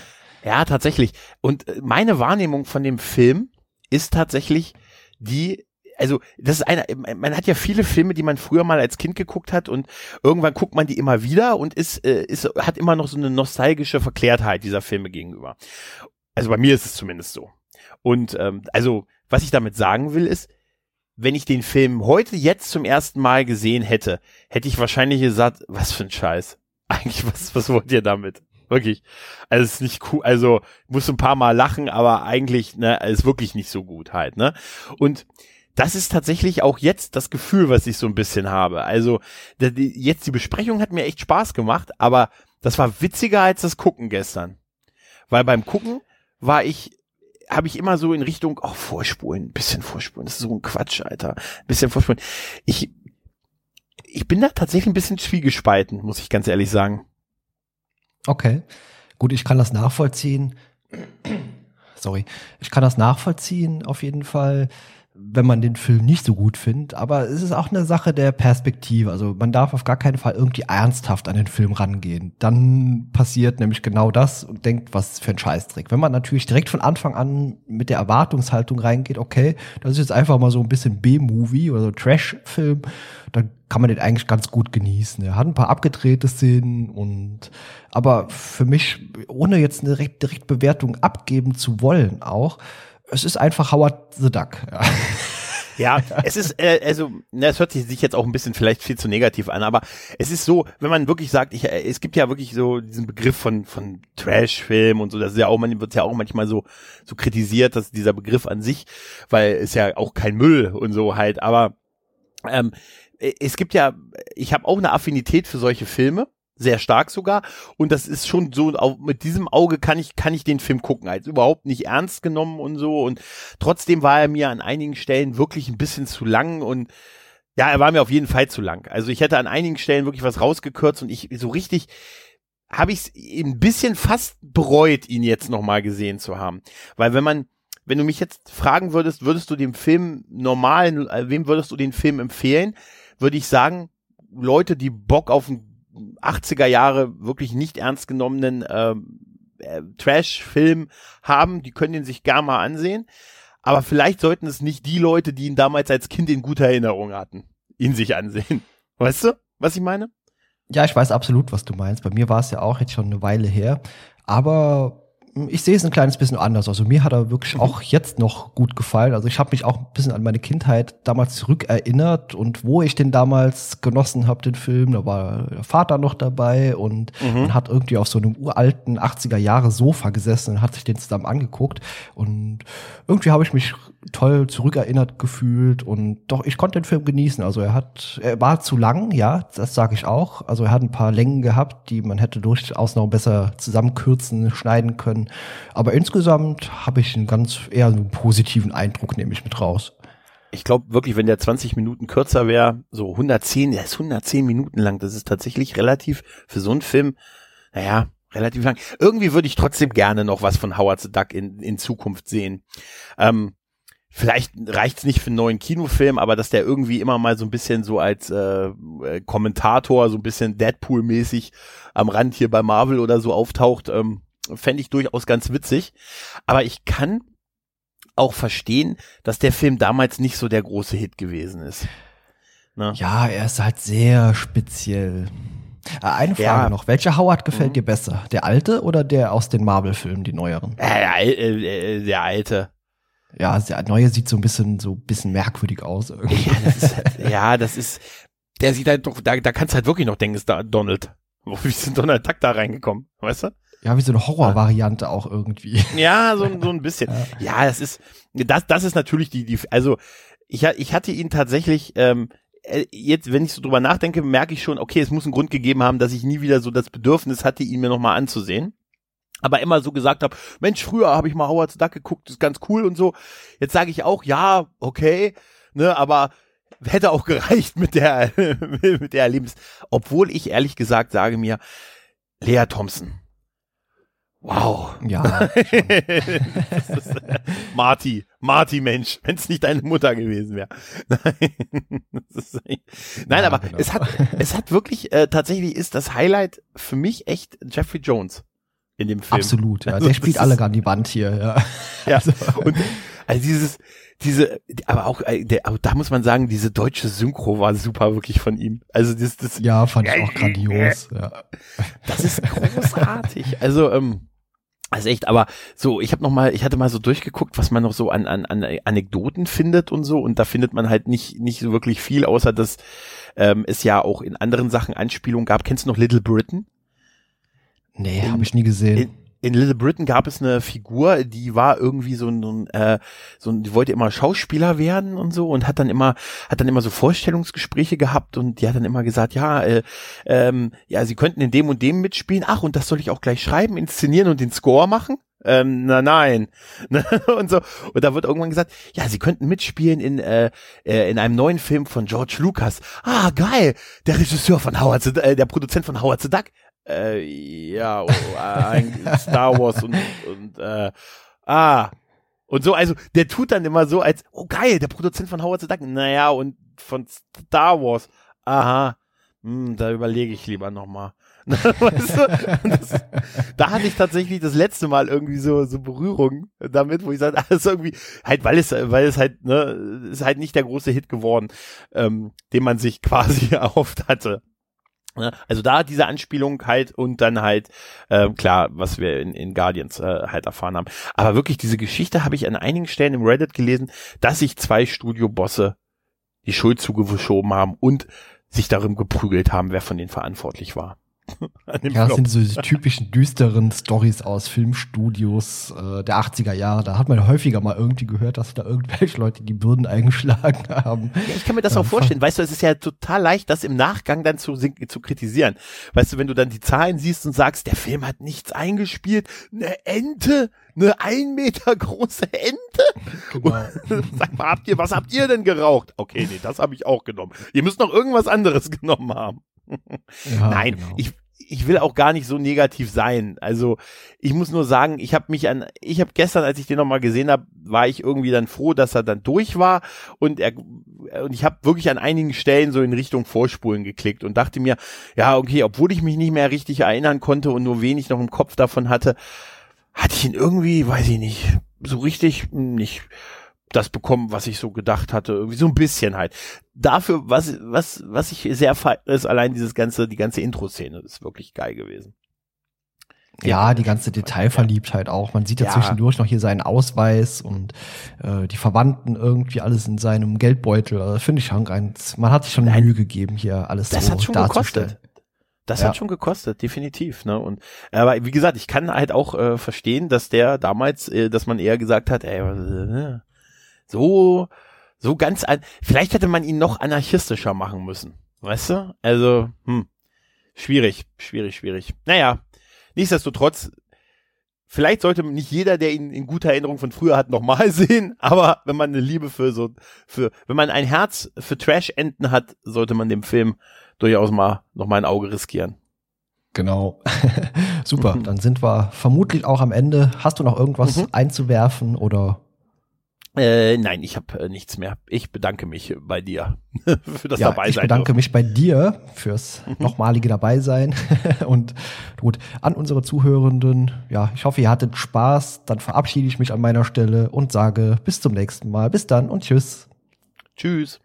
Ja, tatsächlich. Und äh, meine Wahrnehmung von dem Film ist tatsächlich die also das ist eine, man hat ja viele Filme, die man früher mal als Kind geguckt hat und irgendwann guckt man die immer wieder und ist, äh, ist hat immer noch so eine nostalgische Verklärtheit dieser Filme gegenüber. Also bei mir ist es zumindest so. Und ähm, also was ich damit sagen will ist, wenn ich den Film heute jetzt zum ersten Mal gesehen hätte, hätte ich wahrscheinlich gesagt, was für ein Scheiß. <laughs> Eigentlich was was wollt ihr damit? Wirklich. Also es ist nicht cool, also muss ein paar Mal lachen, aber eigentlich, ne, ist wirklich nicht so gut halt, ne? Und das ist tatsächlich auch jetzt das Gefühl, was ich so ein bisschen habe. Also jetzt die Besprechung hat mir echt Spaß gemacht, aber das war witziger als das Gucken gestern. Weil beim Gucken war ich, habe ich immer so in Richtung, oh, vorspulen, bisschen vorspulen, das ist so ein Quatsch, Alter. bisschen vorspulen. Ich, ich bin da tatsächlich ein bisschen zwiegespalten, muss ich ganz ehrlich sagen. Okay. Gut, ich kann das nachvollziehen. Sorry. Ich kann das nachvollziehen, auf jeden Fall wenn man den Film nicht so gut findet. Aber es ist auch eine Sache der Perspektive. Also man darf auf gar keinen Fall irgendwie ernsthaft an den Film rangehen. Dann passiert nämlich genau das und denkt, was für ein Scheißdreck. Wenn man natürlich direkt von Anfang an mit der Erwartungshaltung reingeht, okay, das ist jetzt einfach mal so ein bisschen B-Movie oder so Trash-Film, dann kann man den eigentlich ganz gut genießen. Er hat ein paar abgedrehte Szenen und aber für mich, ohne jetzt eine direkt, direkt Bewertung abgeben zu wollen, auch, es ist einfach Howard the Duck. Ja. Ja, es ist, äh, also, na, es hört sich jetzt auch ein bisschen vielleicht viel zu negativ an, aber es ist so, wenn man wirklich sagt, ich, äh, es gibt ja wirklich so diesen Begriff von, von Trash-Film und so, das ist ja auch, man wird ja auch manchmal so, so kritisiert, dass dieser Begriff an sich, weil es ja auch kein Müll und so halt, aber, ähm, es gibt ja, ich habe auch eine Affinität für solche Filme sehr stark sogar. Und das ist schon so, mit diesem Auge kann ich, kann ich den Film gucken, als überhaupt nicht ernst genommen und so. Und trotzdem war er mir an einigen Stellen wirklich ein bisschen zu lang und ja, er war mir auf jeden Fall zu lang. Also ich hätte an einigen Stellen wirklich was rausgekürzt und ich so richtig habe ich es ein bisschen fast bereut, ihn jetzt nochmal gesehen zu haben. Weil wenn man, wenn du mich jetzt fragen würdest, würdest du dem Film normal, äh, wem würdest du den Film empfehlen, würde ich sagen, Leute, die Bock auf einen 80er Jahre wirklich nicht ernst genommenen ähm, äh, Trash-Film haben, die können den sich gar mal ansehen. Aber vielleicht sollten es nicht die Leute, die ihn damals als Kind in guter Erinnerung hatten, ihn sich ansehen. <laughs> Weißt du, was ich meine? Ja, ich weiß absolut, was du meinst. Bei mir war es ja auch jetzt schon eine Weile her. Aber ich sehe es ein kleines bisschen anders. Also mir hat er wirklich mhm. auch jetzt noch gut gefallen. Also ich habe mich auch ein bisschen an meine Kindheit damals zurückerinnert und wo ich den damals genossen habe, den Film, da war der Vater noch dabei und mhm. man hat irgendwie auf so einem uralten 80er Jahre Sofa gesessen und hat sich den zusammen angeguckt und irgendwie habe ich mich toll zurückerinnert gefühlt und doch ich konnte den Film genießen. Also er hat er war zu lang, ja, das sage ich auch. Also er hat ein paar Längen gehabt, die man hätte durchaus noch besser zusammenkürzen, schneiden können aber insgesamt habe ich einen ganz eher einen positiven Eindruck, nehme ich mit raus. Ich glaube wirklich, wenn der 20 Minuten kürzer wäre, so 110, der ist 110 Minuten lang, das ist tatsächlich relativ für so einen Film, naja, relativ lang. Irgendwie würde ich trotzdem gerne noch was von Howard the Duck in, in Zukunft sehen. Ähm, vielleicht reicht's nicht für einen neuen Kinofilm, aber dass der irgendwie immer mal so ein bisschen so als äh, äh Kommentator, so ein bisschen Deadpool-mäßig am Rand hier bei Marvel oder so auftaucht, ähm, fände ich durchaus ganz witzig. Aber ich kann auch verstehen, dass der Film damals nicht so der große Hit gewesen ist. Ne? Ja, er ist halt sehr speziell. Äh, eine Frage ja. noch. Welcher Howard gefällt mhm. dir besser? Der alte oder der aus den Marvel-Filmen, die neueren? Äh, äh, äh, der alte. Ja, der neue sieht so ein bisschen, so ein bisschen merkwürdig aus. Irgendwie. Ja, das ist, halt, ja, das ist, der sieht halt doch, da, da kannst du halt wirklich noch denken, ist da Donald. Wie ist denn Donald Duck da reingekommen? Weißt du? Ja, wie so eine Horror-Variante auch irgendwie. Ja, so, so ein bisschen. Ja. das ist, das, das ist natürlich die, die, also ich, ich hatte ihn tatsächlich, ähm, äh, jetzt, wenn ich so drüber nachdenke, merke ich schon, okay, es muss einen Grund gegeben haben, dass ich nie wieder so das Bedürfnis hatte, ihn mir nochmal anzusehen. Aber immer so gesagt habe, Mensch, früher habe ich mal Howard's Duck geguckt, ist ganz cool und so. Jetzt sage ich auch, ja, okay, ne, aber hätte auch gereicht mit der, <laughs> mit der Erlebnis. Obwohl ich ehrlich gesagt sage mir, Lea Thompson, Wow. Ja. <laughs> ist, Marty, Marty Mensch, wenn es nicht deine Mutter gewesen wäre. Nein, <laughs> Nein ja, aber genau. es hat, es hat wirklich, äh, tatsächlich ist das Highlight für mich echt Jeffrey Jones in dem Film. Absolut, ja. Also, der spielt alle an die Wand hier, ja. <laughs> Ja. Also. Und also dieses, diese, aber auch, äh, der, auch da muss man sagen, diese deutsche Synchro war super wirklich von ihm. Also das, das ja, fand ich auch grandios. <laughs> Ja. Das ist großartig. Also ähm, also echt, aber so, ich habe noch mal, ich hatte mal so durchgeguckt, was man noch so an, an, an Anekdoten findet und so, und da findet man halt nicht nicht so wirklich viel, außer dass ähm, es ja auch in anderen Sachen Anspielungen gab. Kennst du noch Little Britain? Nee, habe ich nie gesehen. In, in Little Britain gab es eine Figur, die war irgendwie so ein, äh, so ein, die wollte immer Schauspieler werden und so und hat dann immer, hat dann immer so Vorstellungsgespräche gehabt und die hat dann immer gesagt, ja, äh, ähm, ja, sie könnten in dem und dem mitspielen. Ach, und das soll ich auch gleich schreiben, inszenieren und den Score machen? Ähm, na nein. <laughs> und so. Und da wird irgendwann gesagt, ja, sie könnten mitspielen in, äh, äh, in einem neuen Film von George Lucas. Ah, geil. Der Regisseur von Howard, äh, der Produzent von Howard the Duck äh, ja, oh, ein Star Wars und, und äh, ah. Und so, also der tut dann immer so, als, oh geil, der Produzent von Howard the Duck, naja, und von Star Wars, aha, hm, da überlege ich lieber nochmal. <laughs> weißt du? das, da hatte ich tatsächlich das letzte Mal irgendwie so, so Berührung damit, wo ich sage, alles irgendwie, halt, weil es, weil es halt, ne, ist halt nicht der große Hit geworden, ähm, den man sich <laughs> quasi erhofft hatte. Ne? Also da diese Anspielung halt und dann halt, äh, klar, was wir in, in Guardians äh, halt erfahren haben. Aber wirklich, diese Geschichte habe ich an einigen Stellen im Reddit gelesen, dass sich zwei Studiobosse die Schuld zugeschoben haben und sich darum geprügelt haben, wer von denen verantwortlich war. <laughs> ja, das sind so die typischen düsteren Stories aus Filmstudios äh, der 80er Jahre. Da hat man häufiger mal irgendwie gehört, dass da irgendwelche Leute die Bürden eingeschlagen haben. Ja, ich kann mir das auch vorstellen. Weißt du, es ist ja total leicht, das im Nachgang dann zu, zu kritisieren. Weißt du, wenn du dann die Zahlen siehst und sagst, der Film hat nichts eingespielt, eine Ente, eine ein Meter große Ente. Genau. <laughs> sag mal, habt ihr, was habt ihr denn geraucht? Okay, nee, das habe ich auch genommen. Ihr müsst noch irgendwas anderes <laughs> genommen haben. <laughs> Ja, Nein, genau. ich, ich will auch gar nicht so negativ sein. Also ich muss nur sagen, ich habe mich an, ich habe gestern, als ich den nochmal gesehen habe, war ich irgendwie dann froh, dass er dann durch war und er und ich habe wirklich an einigen Stellen so in Richtung Vorspulen geklickt und dachte mir, ja okay, obwohl ich mich nicht mehr richtig erinnern konnte und nur wenig noch im Kopf davon hatte, hatte ich ihn irgendwie, weiß ich nicht, so richtig nicht das bekommen, was ich so gedacht hatte, irgendwie so ein bisschen halt. Dafür, was, was, was ich sehr feiere, ist allein dieses ganze, die ganze Intro-Szene ist wirklich geil gewesen. Ja, die ganze Detailverliebtheit auch. Man sieht ja, ja, zwischendurch noch hier seinen Ausweis und äh, die Verwandten irgendwie alles in seinem Geldbeutel. Also, Finde ich schon ganz. Man hat sich schon Nein, Mühe gegeben, hier alles das so hat schon gekostet. Das ja. hat schon gekostet, definitiv. Ne? Und aber wie gesagt, ich kann halt auch äh, verstehen, dass der damals, äh, dass man eher gesagt hat, ey, äh, so, so ganz, an, vielleicht hätte man ihn noch anarchistischer machen müssen. Weißt du? Also, hm, schwierig, schwierig, schwierig. Naja, nichtsdestotrotz, vielleicht sollte nicht jeder, der ihn in guter Erinnerung von früher hat, nochmal <laughs> sehen, aber wenn man eine Liebe für so, für, wenn man ein Herz für Trash-Enten hat, sollte man dem Film durchaus mal nochmal ein Auge riskieren. Genau. <laughs> Super, mhm. dann sind wir vermutlich auch am Ende. Hast du noch irgendwas mhm. einzuwerfen oder äh, nein, ich habe äh, nichts mehr. Ich bedanke mich bei dir <laughs> für das ja, Dabeisein. Ich bedanke dürfen. mich bei dir fürs mhm. nochmalige Dabeisein. <laughs> und gut, an unsere Zuhörenden, ja, ich hoffe, ihr hattet Spaß. Dann verabschiede ich mich an meiner Stelle und sage bis zum nächsten Mal. Bis dann und tschüss. Tschüss.